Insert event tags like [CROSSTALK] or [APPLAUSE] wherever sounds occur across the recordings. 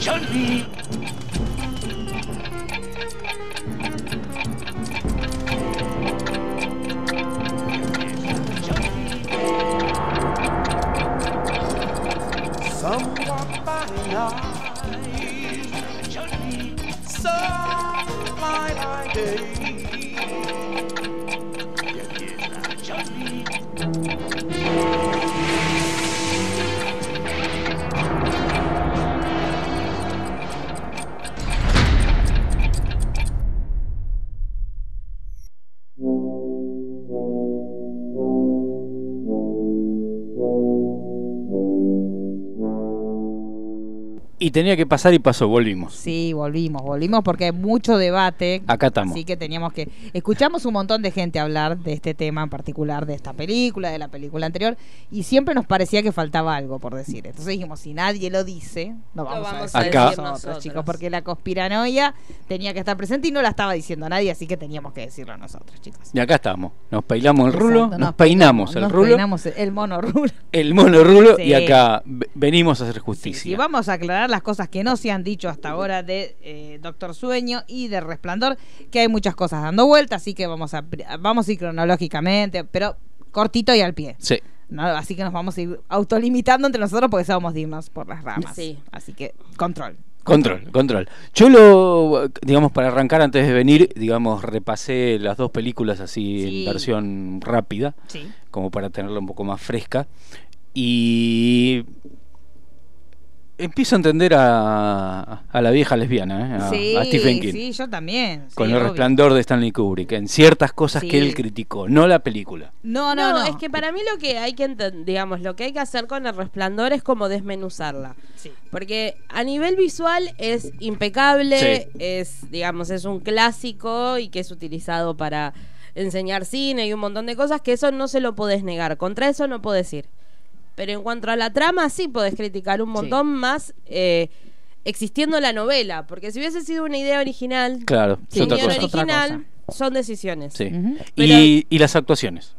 Johnny. Tenía que pasar y pasó, volvimos. Sí, volvimos, volvimos porque hay mucho debate. Acá estamos. Así que teníamos que. Escuchamos un montón de gente hablar de este tema en particular, de esta película, de la película anterior, y siempre nos parecía que faltaba algo por decir. Entonces dijimos: si nadie lo dice, no vamos, vamos a a decir Acá- nosotros, nosotros. chicos, porque la conspiranoia tenía que estar presente y no la estaba diciendo nadie, así que teníamos que decirlo nosotros, chicos. Y acá estamos. Nos peilamos el rulo, Exacto, nos, peinamos el nos rulo, peinamos el mono rulo. el mono rulo, Sí. y acá venimos a hacer Sí, justicia. sí, vamos a aclarar las cosas que no se han dicho hasta ahora de eh, Doctor Sueño y de Resplandor, que hay muchas cosas dando vueltas, así que vamos a, vamos a ir cronológicamente, pero cortito y al pie. Sí. ¿no? Así que nos vamos a ir autolimitando entre nosotros porque somos dignos por las ramas. Sí. Así que control. Control, control. Yo lo, digamos, para arrancar antes de venir, digamos, repasé las dos películas así Sí. en versión rápida, Sí. como para tenerla un poco más fresca. Y empiezo a entender a, a la vieja lesbiana, ¿eh? a, sí, a Stephen King. sí, yo también. Con sí, el obvio. resplandor de Stanley Kubrick, en ciertas cosas Sí. que él criticó, no la película. No, no, No, no. es que para mí lo que hay que digamos, lo que hay que hacer con el resplandor es como desmenuzarla. Sí. Porque a nivel visual es impecable, Sí. es, digamos, es un clásico y que es utilizado para enseñar cine y un montón de cosas que eso no se lo podés negar. Contra eso no podés ir. Pero en cuanto a la trama, sí podés criticar un montón más eh, existiendo la novela. Porque si hubiese sido una idea original, Claro, es otra cosa. otra original, son decisiones. Sí. Y, y las actuaciones.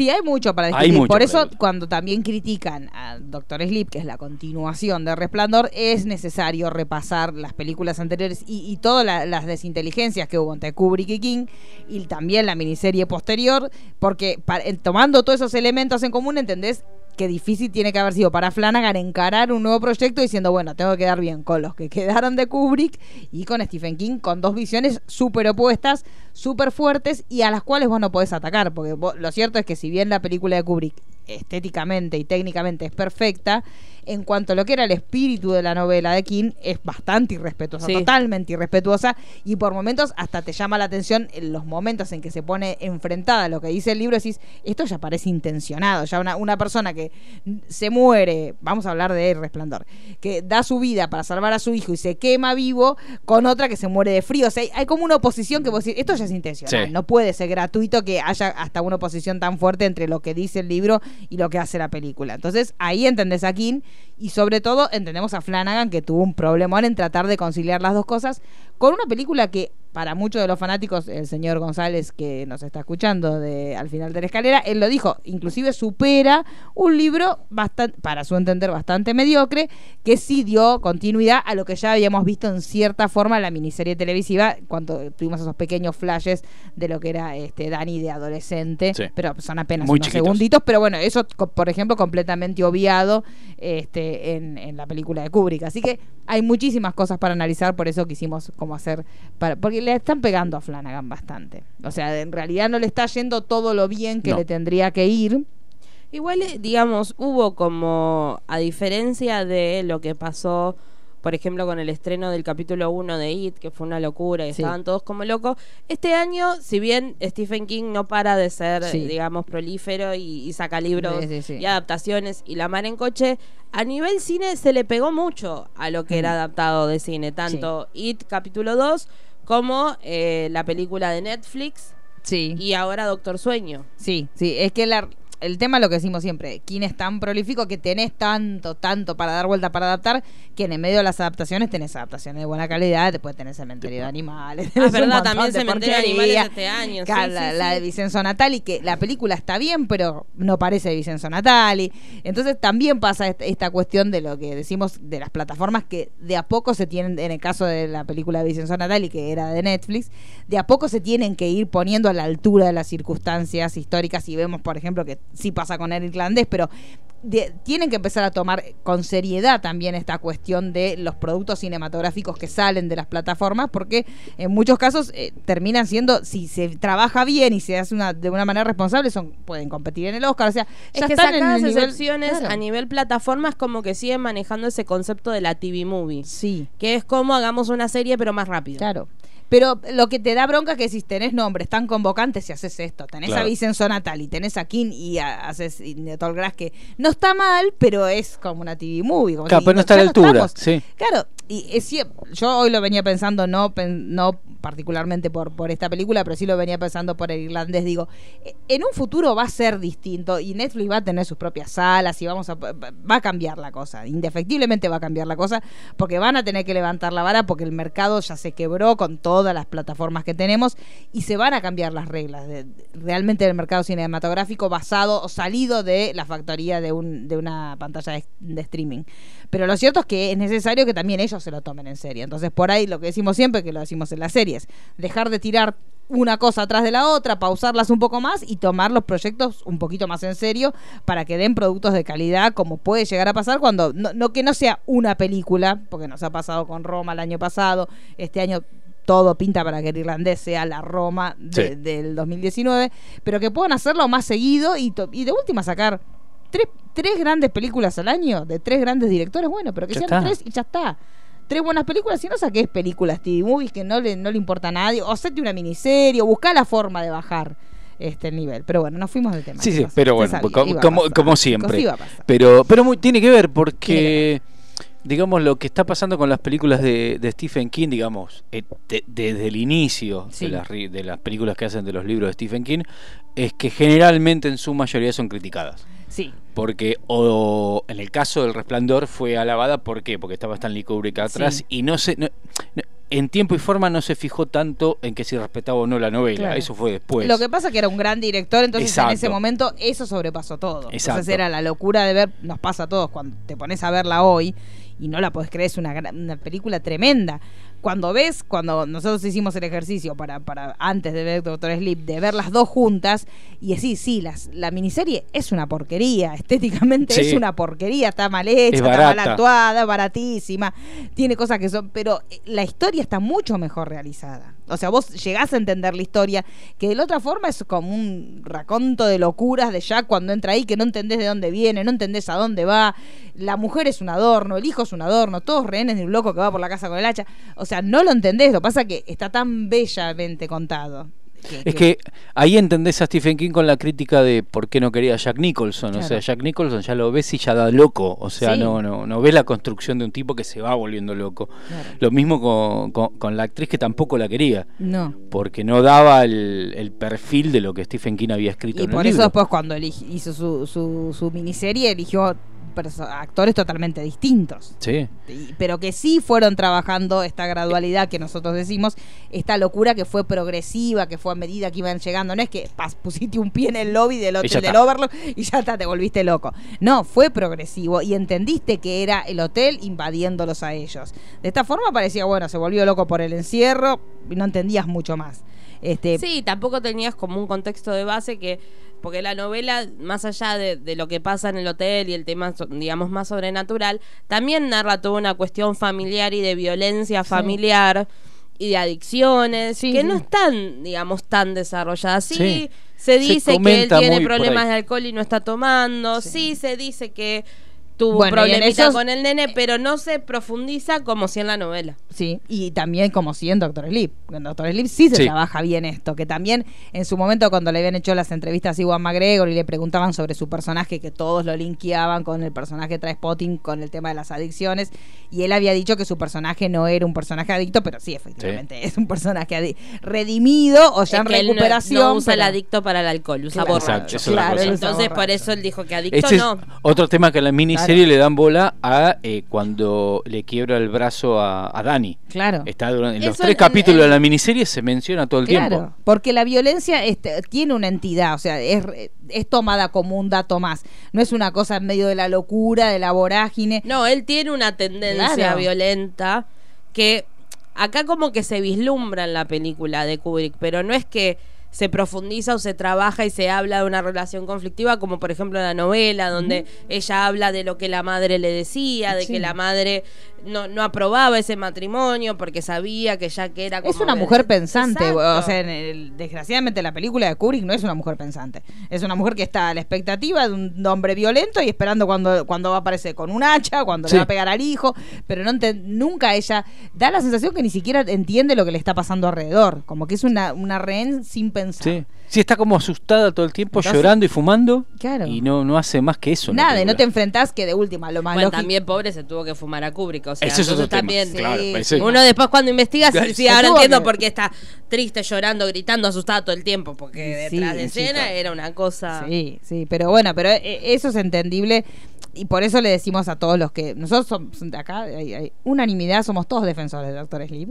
Sí, hay mucho para Hay discutir. mucho Por eso, cuando también critican a Doctor Sleep, que es la continuación de Resplandor, es necesario repasar las películas anteriores y, y todas la- las desinteligencias que hubo entre Kubrick y King, y también la miniserie posterior, porque tomando todos esos elementos en común, ¿entendés? Qué difícil tiene que haber sido para Flanagan encarar un nuevo proyecto diciendo, bueno, tengo que quedar bien con los que quedaron de Kubrick y con Stephen King, con dos visiones súper opuestas, súper fuertes y a las cuales vos no podés atacar, porque vos- lo cierto es que si bien la película de Kubrick estéticamente y técnicamente es perfecta, en cuanto a lo que era el espíritu de la novela de King, es bastante irrespetuosa, Sí. totalmente irrespetuosa, y por momentos hasta te llama la atención en los momentos en que se pone enfrentada a lo que dice el libro, decís, esto ya parece intencionado, ya una, una persona que se muere, vamos a hablar de Resplandor, que da su vida para salvar a su hijo y se quema vivo con otra que se muere de frío, o sea, hay, hay como una oposición que vos decís, esto ya es intencional, Sí. no puede ser gratuito que haya hasta una oposición tan fuerte entre lo que dice el libro y lo que hace la película. Entonces ahí entendés a King y sobre todo entendemos a Flanagan que tuvo un problemón en tratar de conciliar las dos cosas con una película que para muchos de los fanáticos, el señor González que nos está escuchando de al final de la escalera, él lo dijo, inclusive supera un libro bastante, para su entender, bastante mediocre, que sí dio continuidad a lo que ya habíamos visto en cierta forma en la miniserie televisiva, cuando tuvimos esos pequeños flashes de lo que era este Dani de adolescente, Sí. pero son apenas Muy unos chiquitos. segunditos, pero bueno, eso, por ejemplo, completamente obviado este, en, en la película de Kubrick. Así que hay muchísimas cosas para analizar, por eso quisimos como hacer, para, porque le están pegando a Flanagan bastante. O sea, en realidad no le está yendo todo lo bien que No. le tendría que ir. Igual, eh, digamos, hubo como, a diferencia de lo que pasó, por ejemplo, con el estreno del capítulo 1 de It, que fue una locura y Sí. estaban todos como locos, este año, si bien Stephen King no para de ser, Sí. digamos, prolífero y, y saca libros Sí, sí, sí. y adaptaciones y la mar en coche, a nivel cine se le pegó mucho a lo que era adaptado de cine, tanto It capítulo 2 como eh, la película de Netflix Sí. y ahora Doctor Sueño. Sí, sí, es que la, el tema es lo que decimos siempre, King es tan prolífico que tenés tanto, tanto para dar vuelta, para adaptar, que en el medio de las adaptaciones tenés adaptaciones de buena calidad, después tenés Cementerio de Animales. Ah, es verdad, también de Cementerio de. Animales este año. sí, la, sí. la de Vicenzo Natali, que la película está bien, pero no parece de Vicenzo Natali. Entonces también pasa est- esta cuestión de lo que decimos de las plataformas que de a poco se tienen, en el caso de la película de Vicenzo Natali, que era de Netflix, de a poco se tienen que ir poniendo a la altura de las circunstancias históricas y vemos, por ejemplo, que sí pasa con el irlandés, pero de- tienen que empezar a tomar con seriedad también esta cuestión de los productos cinematográficos que salen de las plataformas, porque en muchos casos eh, terminan siendo, si se trabaja bien y se hace una, de una manera responsable, son pueden competir en el Oscar. O sea, Es ya que están en el nivel- excepciones Claro. a nivel plataformas como que siguen manejando ese concepto de la TV movie. Sí, Que es como hagamos una serie pero más rápido. claro. Pero lo que te da bronca es que si tenés nombres tan convocantes y haces esto, tenés a. Vicenzo Natali, tenés a King y a- haces y de Tallgrass, que no está mal, pero es como una TV movie. como Claro, si pero no está a la altura, sí. Claro, y es yo hoy lo venía pensando, no, no particularmente por, por esta película, pero sí lo venía pensando por el irlandés. Digo, eh, en un futuro va a ser distinto y Netflix va a tener sus propias salas y vamos a, va a cambiar la cosa. Indefectiblemente va a cambiar la cosa porque van a tener que levantar la vara porque el mercado ya se quebró con todas las plataformas que tenemos y se van a cambiar las reglas de, realmente del mercado cinematográfico basado o salido de la factoría de, un, de una pantalla de streaming. Pero lo cierto es que es necesario que también ellos se lo tomen en serio. Entonces, por ahí lo que decimos siempre, que lo decimos en las series, dejar de tirar una cosa atrás de la otra, pausarlas un poco más y tomar los proyectos un poquito más en serio para que den productos de calidad, como puede llegar a pasar cuando, no, no que no sea una película, porque nos ha pasado con Roma el año pasado, este año todo pinta para que el irlandés sea la Roma de- Sí. del 2019, pero que puedan hacerlo más seguido y, de última sacar tres, tres grandes películas al año de tres grandes directores, bueno, pero que Ya sean está. tres y ya está. Tres buenas películas, si no saques películas TV movies que no le, no le importa a nadie, o hacete una miniserie, o busca la forma de bajar este el nivel. Pero bueno, nos fuimos del tema. Sí, sí, pero bueno, sabía, como, como, siempre. Pero, pero muy- tiene que ver porque, digamos, lo que está pasando con las películas de, de Stephen King, digamos, eh, de- desde el inicio Sí. de, las, de las películas que hacen de los libros de Stephen King, es que generalmente en su mayoría son criticadas. Sí, Porque, o en el caso del Resplandor, fue alabada, ¿por qué? Porque estaba Stanley Kubrick atrás Sí. y no se. no- no- en tiempo y forma no se fijó tanto en que si respetaba o no la novela. Claro. Eso fue después. Lo que pasa es que era un gran director, entonces en ese momento eso sobrepasó todo. Exacto. Entonces era la locura de ver, nos pasa a todos cuando te pones a verla hoy y no la podés creer, es una, gran- una película tremenda. Cuando ves, cuando nosotros hicimos el ejercicio para, para antes de ver Doctor Sleep, de ver las dos juntas y decir, sí, las, la miniserie es una porquería, [LAUGHS] estéticamente Sí. es una porquería, está mal hecha, Es está mal actuada, baratísima, tiene cosas que son, pero eh, la historia está mucho mejor realizada. O sea, vos llegás a entender la historia, que de la otra forma es como un raconto de locuras de Jack cuando entra ahí, que no entendés de dónde viene, no entendés a dónde va, la mujer es un adorno, el hijo es un adorno, todos rehenes de un loco que va por la casa con el hacha. O sea, no lo entendés, lo que pasa que está tan bellamente contado. Es que ahí entendés a Stephen King con la crítica de por qué no quería a Jack Nicholson. O sea, Jack Nicholson ya lo ves y ya da loco. O sea, Sí. no, no, no ves la construcción de un tipo que se va volviendo loco. Claro. Lo mismo con, con- con la actriz que tampoco la quería. No. Porque no daba el, el perfil de lo que Stephen King había escrito Y en por el eso libro. después cuando hizo su, su, su miniserie eligió actores totalmente distintos. Sí. Pero que sí fueron trabajando esta gradualidad que nosotros decimos, esta locura que fue progresiva, que fue a medida que iban llegando. No es que pas, pusiste un pie en el lobby del hotel del. Overlook y ya está, te volviste loco. No, fue progresivo y entendiste que era el hotel invadiéndolos a ellos. De esta forma parecía, bueno, se volvió loco por el encierro y no entendías mucho más. Este, Sí, tampoco tenías como un contexto de base que, porque la novela, más allá de, de lo que pasa en el hotel y el tema, digamos, más sobrenatural, también narra toda una cuestión familiar y de violencia familiar y de adicciones, Sí, que no están, digamos, tan desarrolladas. Sí, Sí. se Se dice que él tiene problemas de alcohol y no está tomando, sí, se dice que tuvo Bueno, un problemita esos- con el nene, pero no se profundiza como si en la novela. Sí, y también como si en Doctor Sleep. En Doctor Sleep sí se Sí. trabaja bien esto, que también en su momento cuando le habían hecho las entrevistas a Iwan McGregor y le preguntaban sobre su personaje, que todos lo linkeaban con el personaje de Trainspotting, con el tema de las adicciones, y él había dicho que su personaje no era un personaje adicto, pero sí, efectivamente, es un personaje redimido o ya Es en que él no- recuperación. no, usa el adicto para el alcohol, usa Claro, borracho. Exacto, claro, Entonces, por eso él dijo que adicto Este es no. otro tema que la miniserie le dan bola a eh, cuando le quiebra el brazo a, a Dani. Claro. Está durante, en los Eso tres en- capítulos en- de la miniserie se menciona todo el Claro, tiempo. porque la violencia este, tiene una entidad, o sea, es, es tomada como un dato más. No es una cosa en medio de la locura, de la vorágine. No, él tiene una tendencia Claro. violenta que acá como que se vislumbra en la película de Kubrick, pero no es que se profundiza o se trabaja y se habla de una relación conflictiva, como por ejemplo en la novela, donde ella habla de lo que la madre le decía, de Sí. que la madre no, no aprobaba ese matrimonio porque sabía que ya que era como Es una de- mujer pensante, Exacto. o sea, en el- desgraciadamente la película de Kubrick no es una mujer pensante. Es una mujer que está a la expectativa de un hombre violento y esperando cuando, cuando va a aparecer con un hacha, cuando Sí. le va a pegar al hijo, pero no nunca ella da la sensación que ni siquiera entiende lo que le está pasando alrededor, como que es una, una rehén sin pensar. Sí. Sí, está como asustada todo el tiempo, Entonces- llorando y fumando. Claro. Y no, no hace más que eso. Nada, y no te enfrentás que de última lo más Bueno, lógico- también pobre se tuvo que fumar a Kubrick, o sea, Ese es otro tema. también Claro, Sí, ese- Uno después cuando investiga, sí, sí, ahora entiendo que- por qué está triste, llorando, gritando, asustado todo el tiempo, porque Sí, detrás de escena chico. era una cosa... Sí, sí, pero bueno, pero eh, eso es entendible y por eso le decimos a todos los que nosotros somos de acá hay, hay unanimidad, somos todos defensores de Doctor Sleep,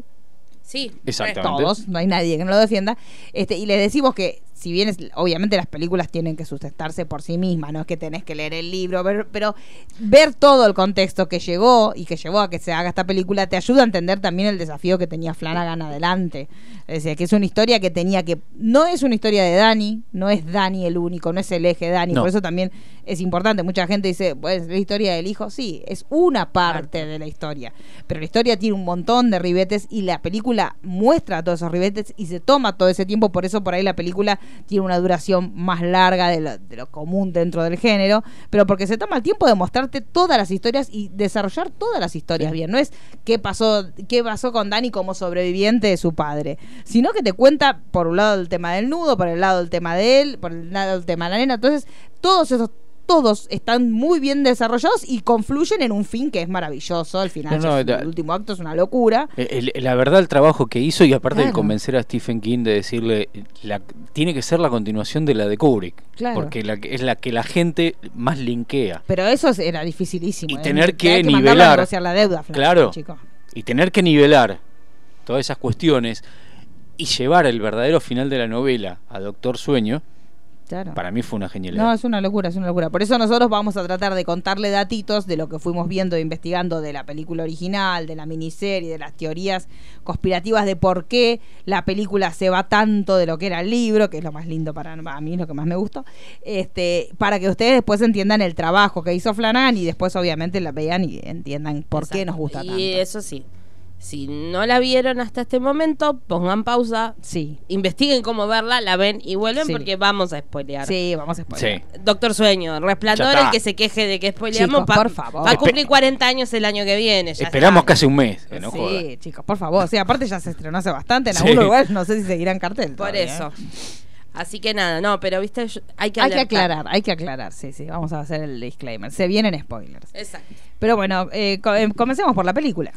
Sí, Exactamente. todos, no hay nadie que no lo defienda, este y les decimos que si bien es, obviamente las películas tienen que sustentarse por sí mismas, no es que tenés que leer el libro, pero, pero ver todo el contexto que llegó y que llevó a que se haga esta película te ayuda a entender también el desafío que tenía Flanagan adelante. Es decir, que es una historia que tenía que... No es una historia de Dani, no es Dani el único, no es el eje Dani, No. por eso también es importante. Mucha gente dice, pues la historia del hijo, sí, es una parte de la historia, pero la historia tiene un montón de ribetes y la película muestra todos esos ribetes y se toma todo ese tiempo, por eso por ahí la película tiene una duración más larga de lo, de lo común dentro del género, pero porque se toma el tiempo de mostrarte todas las historias y desarrollar todas las historias bien. No es qué pasó, qué pasó con Dani como sobreviviente de su padre, sino que te cuenta por un lado el tema del nudo, por el lado el tema de él, por el lado el tema de la nena. Entonces, todos esos todos están muy bien desarrollados y confluyen en un fin que es maravilloso. Al final, No, no, el último acto es una locura. El- el- la verdad, el trabajo que hizo y aparte de convencer a Stephen King de decirle, la, tiene que ser la continuación de la de Kubrick. Claro. Porque la, que- es la que la gente más linkea. Pero eso era dificilísimo. Y ¿eh? tener que a nivelar. la deuda, Fran, Claro. chico. Y tener que nivelar todas esas cuestiones y llevar el verdadero final de la novela a Doctor Sueño, Claro. para mí fue una genialidad. No, es una locura, es una locura. Por eso nosotros vamos a tratar de contarle datitos de lo que fuimos viendo e investigando de la película original, de la miniserie, de las teorías conspirativas de por qué la película se va tanto de lo que era el libro, que es lo más lindo para a mí, es lo que más me gustó, este, para que ustedes después entiendan el trabajo que hizo Flanagan y después obviamente la vean y entiendan por qué nos gusta y tanto. eso sí, si no la vieron hasta este momento, pongan pausa, Sí, investiguen cómo verla, la ven y vuelven Sí. porque vamos a spoilear. sí, vamos a spoiler. Sí. Doctor Sueño, Resplandor, Ya está. el que se queje de que spoileamos, Chicos, pa- por favor. va a cumplir Espe- 40 años el año que viene. ya Esperamos está. casi un mes, que no joda. Sí, chicos, por favor. Sí, aparte ya se estrenó hace bastante en Sí. algún lugar, no sé si seguirá en cartel. Por todavía, eso. ¿eh? Así que nada, no, pero viste, yo- hay que Hay que alertar. aclarar, hay que aclarar, sí, sí, vamos a hacer el disclaimer. Se vienen spoilers. Exacto. Pero bueno, eh, co- eh, comencemos por la película.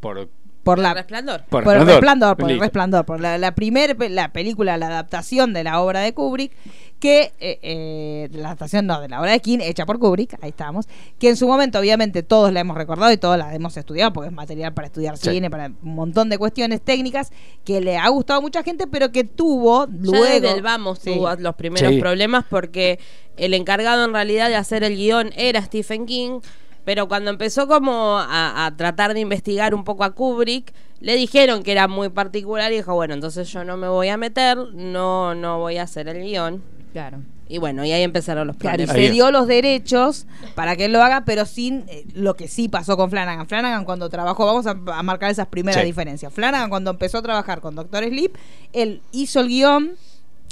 Por, Por la Resplandor. por por el Resplandor. resplandor, por el resplandor, por la, la primer pe- la película, la adaptación de la obra de Kubrick, que eh, eh, la adaptación no, de la obra de King, hecha por Kubrick, ahí estamos, que en su momento obviamente todos la hemos recordado y todos la hemos estudiado porque es material para estudiar Sí. cine, para un montón de cuestiones técnicas que le ha gustado a mucha gente, pero que tuvo Ya luego desde el vamos Sí. tuvo los primeros Sí. problemas porque el encargado en realidad de hacer el guion era Stephen King, pero cuando empezó como a, a tratar de investigar un poco a Kubrick, le dijeron que era muy particular y dijo, bueno, entonces yo no me voy a meter, no, no voy a hacer el guion. Claro. Y bueno, y ahí empezaron los Claro, y se dio los derechos para que él lo haga, pero sin eh, lo que sí pasó con Flanagan. Flanagan cuando trabajó, vamos a, a marcar esas primeras Sí. diferencias. Flanagan cuando empezó a trabajar con Doctor Sleep, él hizo el guion,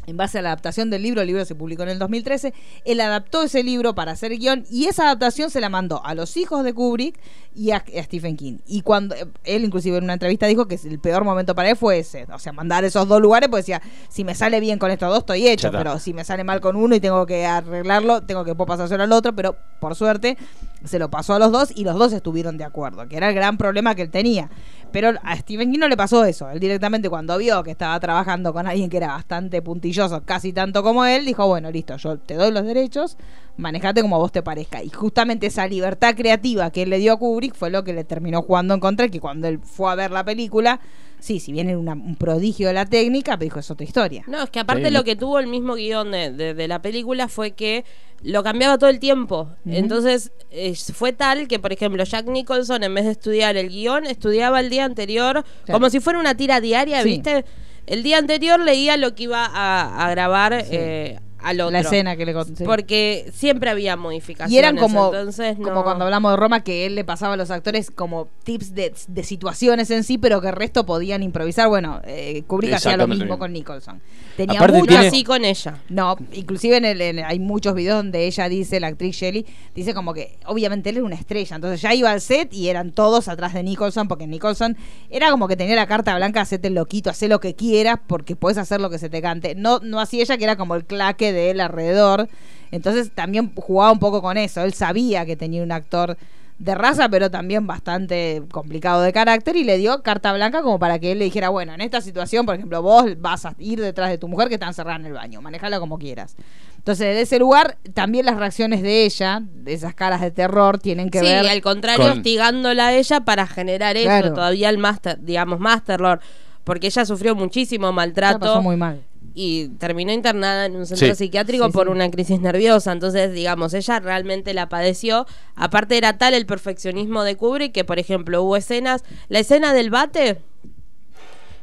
en base a la adaptación del libro, el libro se publicó en el 2013, él adaptó ese libro para hacer guion y esa adaptación se la mandó a los hijos de Kubrick y a, a Stephen King. Y cuando eh, él inclusive en una entrevista dijo que el peor momento para él fue ese, o sea, mandar esos dos lugares, pues decía, si me sale bien con estos dos estoy hecho, pero si me sale mal con uno y tengo que arreglarlo, tengo que pasárselo al otro, pero por suerte se lo pasó a los dos y los dos estuvieron de acuerdo, que era el gran problema que él tenía. Pero a Stephen King no le pasó eso. Él directamente cuando vio que estaba trabajando con alguien que era bastante puntilloso, casi tanto como él, dijo, bueno, listo, yo te doy los derechos, manejate como vos te parezca. Y justamente esa libertad creativa que él le dio a Kubrick fue lo que le terminó jugando en contra, que cuando él fue a ver la película, sí, si bien era una- un prodigio de la técnica, pero dijo, es otra historia. No, es que aparte Sí, lo no- que tuvo el mismo guion de, de- de la película fue que lo cambiaba todo el tiempo. Entonces eh, fue tal que, por ejemplo, Jack Nicholson, en vez de estudiar el guion, estudiaba el día anterior, como si fuera una tira diaria, Sí. ¿viste? El día anterior leía lo que iba a, a grabar eh, al otro. La escena que le conté. Porque siempre había modificaciones. Y eran como, entonces no- como cuando hablamos de Roma, que él le pasaba a los actores como tips de, de situaciones en sí, pero que el resto podían improvisar. Bueno, eh, Kubrick hacía lo mismo con Nicholson. Tenía Aparte tiene- así con ella. No, inclusive en el, en- hay muchos videos donde ella dice, la actriz Shelley, dice como que obviamente él era una estrella, entonces ya iba al set y eran todos atrás de Nicholson, porque Nicholson era como que tenía la carta blanca, hacete el loquito, hacé lo que quieras, porque puedes hacer lo que se te cante. No, no así ella, que era como el claque de él alrededor. Entonces también jugaba un poco con eso. Él sabía que tenía un actor de raza, pero también bastante complicado de carácter, y le dio carta blanca como para que él le dijera, bueno, en esta situación, por ejemplo, vos vas a ir detrás de tu mujer que está encerrada en el baño, manejala como quieras. Entonces, de ese lugar, también las reacciones de ella, de esas caras de terror, tienen que sí, ver... al contrario, con- hostigándola a ella para generar eso, todavía el más, ter- digamos, más terror. Porque ella sufrió muchísimo La maltrato. pasó muy mal. Y terminó internada en un centro Sí. psiquiátrico Sí, por sí. una crisis nerviosa. Entonces, digamos, ella realmente la padeció. Aparte era tal el perfeccionismo de Kubrick que, por ejemplo, hubo escenas, la escena del bate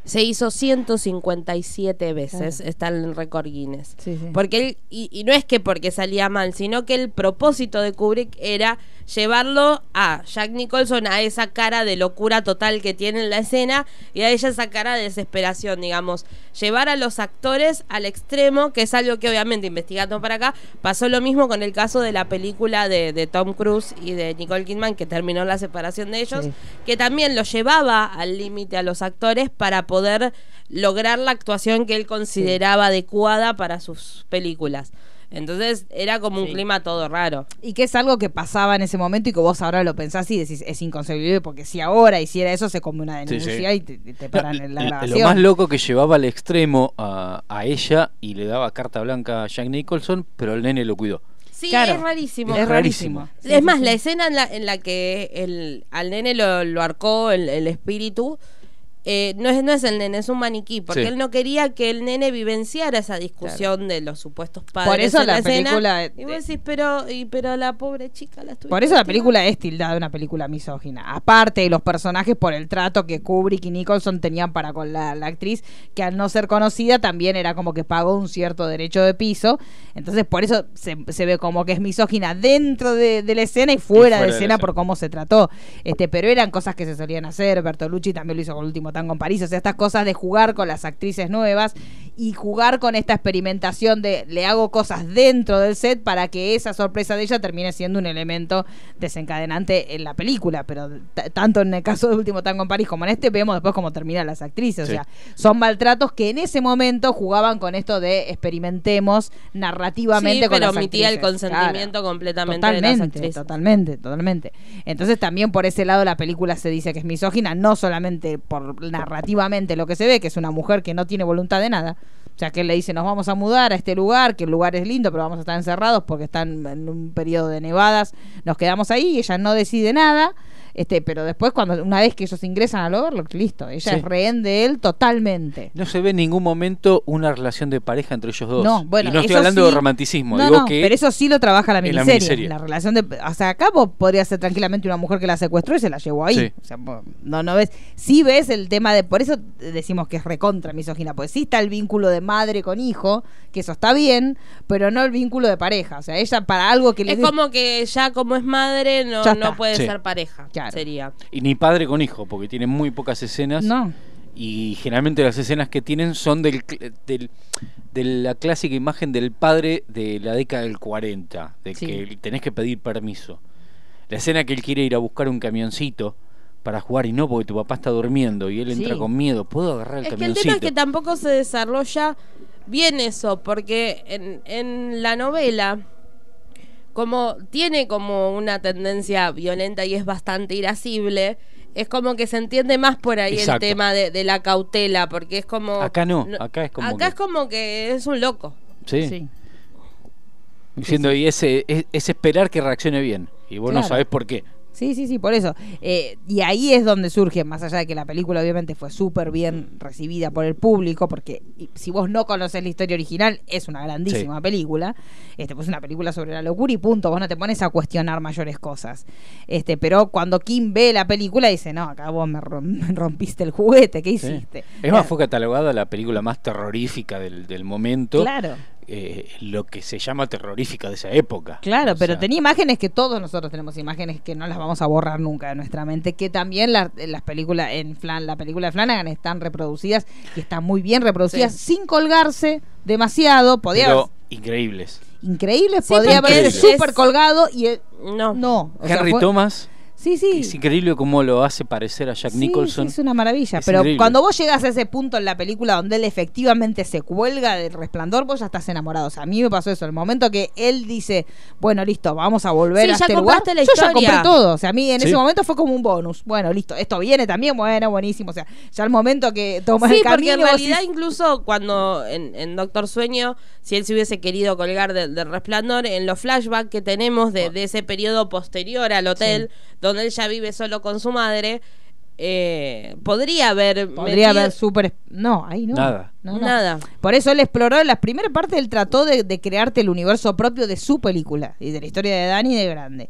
se hizo 157 veces, Claro. está en el récord Guinness. Sí, sí. Porque él, y, y no es que porque salía mal, sino que el propósito de Kubrick era llevarlo a Jack Nicholson a esa cara de locura total que tiene en la escena y a ella esa cara de desesperación, digamos. Llevar a los actores al extremo, que es algo que obviamente investigando para acá, pasó lo mismo con el caso de la película de, de Tom Cruise y de Nicole Kidman, que terminó la separación de ellos, Sí. que también lo llevaba al límite a los actores para poder lograr la actuación que él consideraba adecuada para sus películas. Entonces era como un Sí. clima todo raro. Y que es algo que pasaba en ese momento y que vos ahora lo pensás y decís, es inconcebible, porque si ahora hiciera eso se come una Sí, sí. denuncia y te, te paran en la Lo- grabación. Lo más loco que llevaba al extremo a, a ella y le daba carta blanca a Jack Nicholson, pero el nene lo cuidó. Sí, Claro. es rarísimo. Es rarísimo. Sí, es sí, más, sí. la escena en la, en la que el, al nene lo, lo arcó el, el espíritu, eh, no, es, no es el nene, es un maniquí, porque Sí. él no quería que el nene vivenciara esa discusión de los supuestos padres. Por eso en la escena. película- Y vos decís, pero, y, pero la pobre chica la Por eso la película es tildada de una película misógina. Aparte de los personajes por el trato que Kubrick y Nicholson tenían para con la, la actriz, que al no ser conocida también era como que pagó un cierto derecho de piso. Entonces por eso se, se ve como que es misógina dentro de, de la escena y fuera, fuera de de la escena escena. por cómo se trató. Este, pero eran cosas que se solían hacer. Bertolucci también lo hizo con el último tango en París. O sea, estas cosas de jugar con las actrices nuevas y jugar con esta experimentación de le hago cosas dentro del set para que esa sorpresa de ella termine siendo un elemento desencadenante en la película. Pero tanto en el caso del último tango en París como en este, vemos después cómo terminan las actrices. Sí. O sea, son maltratos que en ese momento jugaban con esto de experimentemos narrativamente Sí, con pero las omitía el consentimiento Claro. completamente de las Totalmente, actrices. totalmente, totalmente. Entonces también por ese lado la película se dice que es misógina, no solamente por narrativamente lo que se ve, que es una mujer que no tiene voluntad de nada. O sea, que le dice, nos vamos a mudar a este lugar, que el lugar es lindo, pero vamos a estar encerrados porque están en un periodo de nevadas. Nos quedamos ahí y ella no decide nada. Este, pero después, cuando una vez que ellos ingresan al Overlook, listo, ella Sí. es rehén de él totalmente. No se ve en ningún momento una relación de pareja entre ellos dos. No, bueno, y no estoy hablando sí- de romanticismo, No, digo no, que pero eso sí lo trabaja la en la miniserie. miniserie. La relación de. O sea, acá vos podría ser tranquilamente una mujer que la secuestró y se la llevó ahí. Sí. O sea, vos no, no ves. Sí ves el tema de. Por eso decimos que es recontra misógina, porque sí está el vínculo de madre con hijo, que eso está bien, pero no el vínculo de pareja. O sea, ella para algo que le Es como que ya como es madre no, Ya no puede Sí. ser pareja, Claro. sería. y ni padre con hijo, porque tienen muy pocas escenas. No. Y generalmente las escenas que tienen son del, del de la clásica imagen del padre de la década del 40, de Sí. que tenés que pedir permiso. La escena que él quiere ir a buscar un camioncito para jugar y no porque tu papá está durmiendo y él entra Sí. con miedo. ¿Puedo agarrar el Es que el camioncito? tema es que tampoco se desarrolla bien eso, porque en, en la novela, como tiene como una tendencia violenta y es bastante irascible, es como que se entiende más por ahí Exacto. el tema de, de la cautela, porque es como... Acá no, acá es como Acá que- es como que es un loco. Sí. Sí. Diciendo, y ese, es, es esperar que reaccione bien. Y vos no sabés por qué. Sí, sí, sí, por eso. Eh, y ahí es donde surge, más allá de que la película obviamente fue súper bien recibida por el público, porque si vos no conoces la historia original, es una grandísima Sí. película. Este, pues una película sobre la locura y punto. Vos no te pones a cuestionar mayores cosas. Este, pero cuando Kim ve la película dice, no, acá vos me, rom- me [LAUGHS] rompiste el juguete, ¿qué Sí. hiciste? Es más, fue catalogada la película más terrorífica del, del momento. Claro. Eh, lo que se llama terrorífica de esa época. Claro, O pero sea, tenía imágenes que todos nosotros tenemos imágenes que no las vamos a borrar nunca de nuestra mente, que también la- las películas en Flan, la película de Flanagan están reproducidas y están muy bien reproducidas Sí. sin colgarse demasiado, podía Pero haber- increíbles. increíble, Sí, podría es- súper colgado y eh, No. no, o sea, Henry fue- Thomas, Sí, sí. es increíble cómo lo hace parecer a Jack Sí, Nicholson. sí, es una maravilla. Es pero increíble. cuando vos llegas a ese punto en la película donde él efectivamente se cuelga del resplandor, vos ya estás enamorado. O sea, a mí me pasó eso. El momento que él dice, bueno, listo, vamos a volver Sí, a ya este lugar. compraste la yo ya compré todo. O sea, a mí en Sí. ese momento fue como un bonus. Bueno, listo, esto viene también, bueno, buenísimo. O sea, ya al momento que tomas Sí, el porque camino. en vos realidad incluso cuando en, en Doctor Sueño, si él se hubiese querido colgar del del resplandor, en los flashbacks que tenemos de, de ese periodo posterior al hotel, donde él ya vive solo con su madre, eh, podría haber... Podría metido- haber súper. No, ahí no. Nada. No, no. Nada. Por eso él exploró en las primeras partes, él trató de, de crearte el universo propio de su película y de la historia de Dani de grande.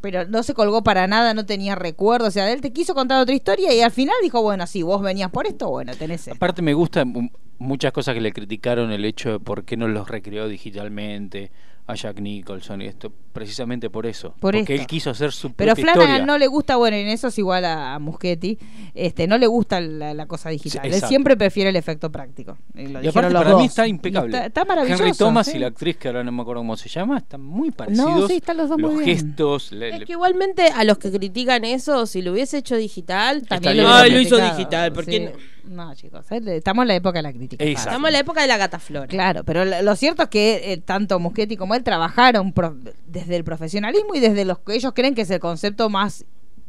Pero no se colgó para nada, no tenía recuerdo. O sea, él te quiso contar otra historia y al final dijo, bueno, sí, vos venías por esto, bueno, tenés esto. Aparte me gustan mu- muchas cosas que le criticaron el hecho de por qué no los recreó digitalmente a Jack Nicholson y esto precisamente por eso Por porque esto. él quiso hacer su Pero propia Flanagan historia. no le gusta, bueno, en eso es igual a, a Muschetti, este, no le gusta la, la cosa digital. Sí, él siempre prefiere el efecto práctico. Y lo y dijeron aparte los para mí dos. está Y impecable. Está, está maravilloso. Henry Thomas sí. y la actriz que ahora no me acuerdo cómo se llama están muy parecidos. sí, están los dos muy bien. gestos, le- Es que igualmente a los que critican eso, si lo hubiese hecho digital, También lo lo hizo digital, ¿por sí. qué no? No, chicos, estamos en la época de la crítica. Estamos en la época de la gata flor. Claro, pero lo lo cierto es que eh, tanto Muschetti como trabajaron pro- desde el profesionalismo y desde los que ellos creen que es el concepto más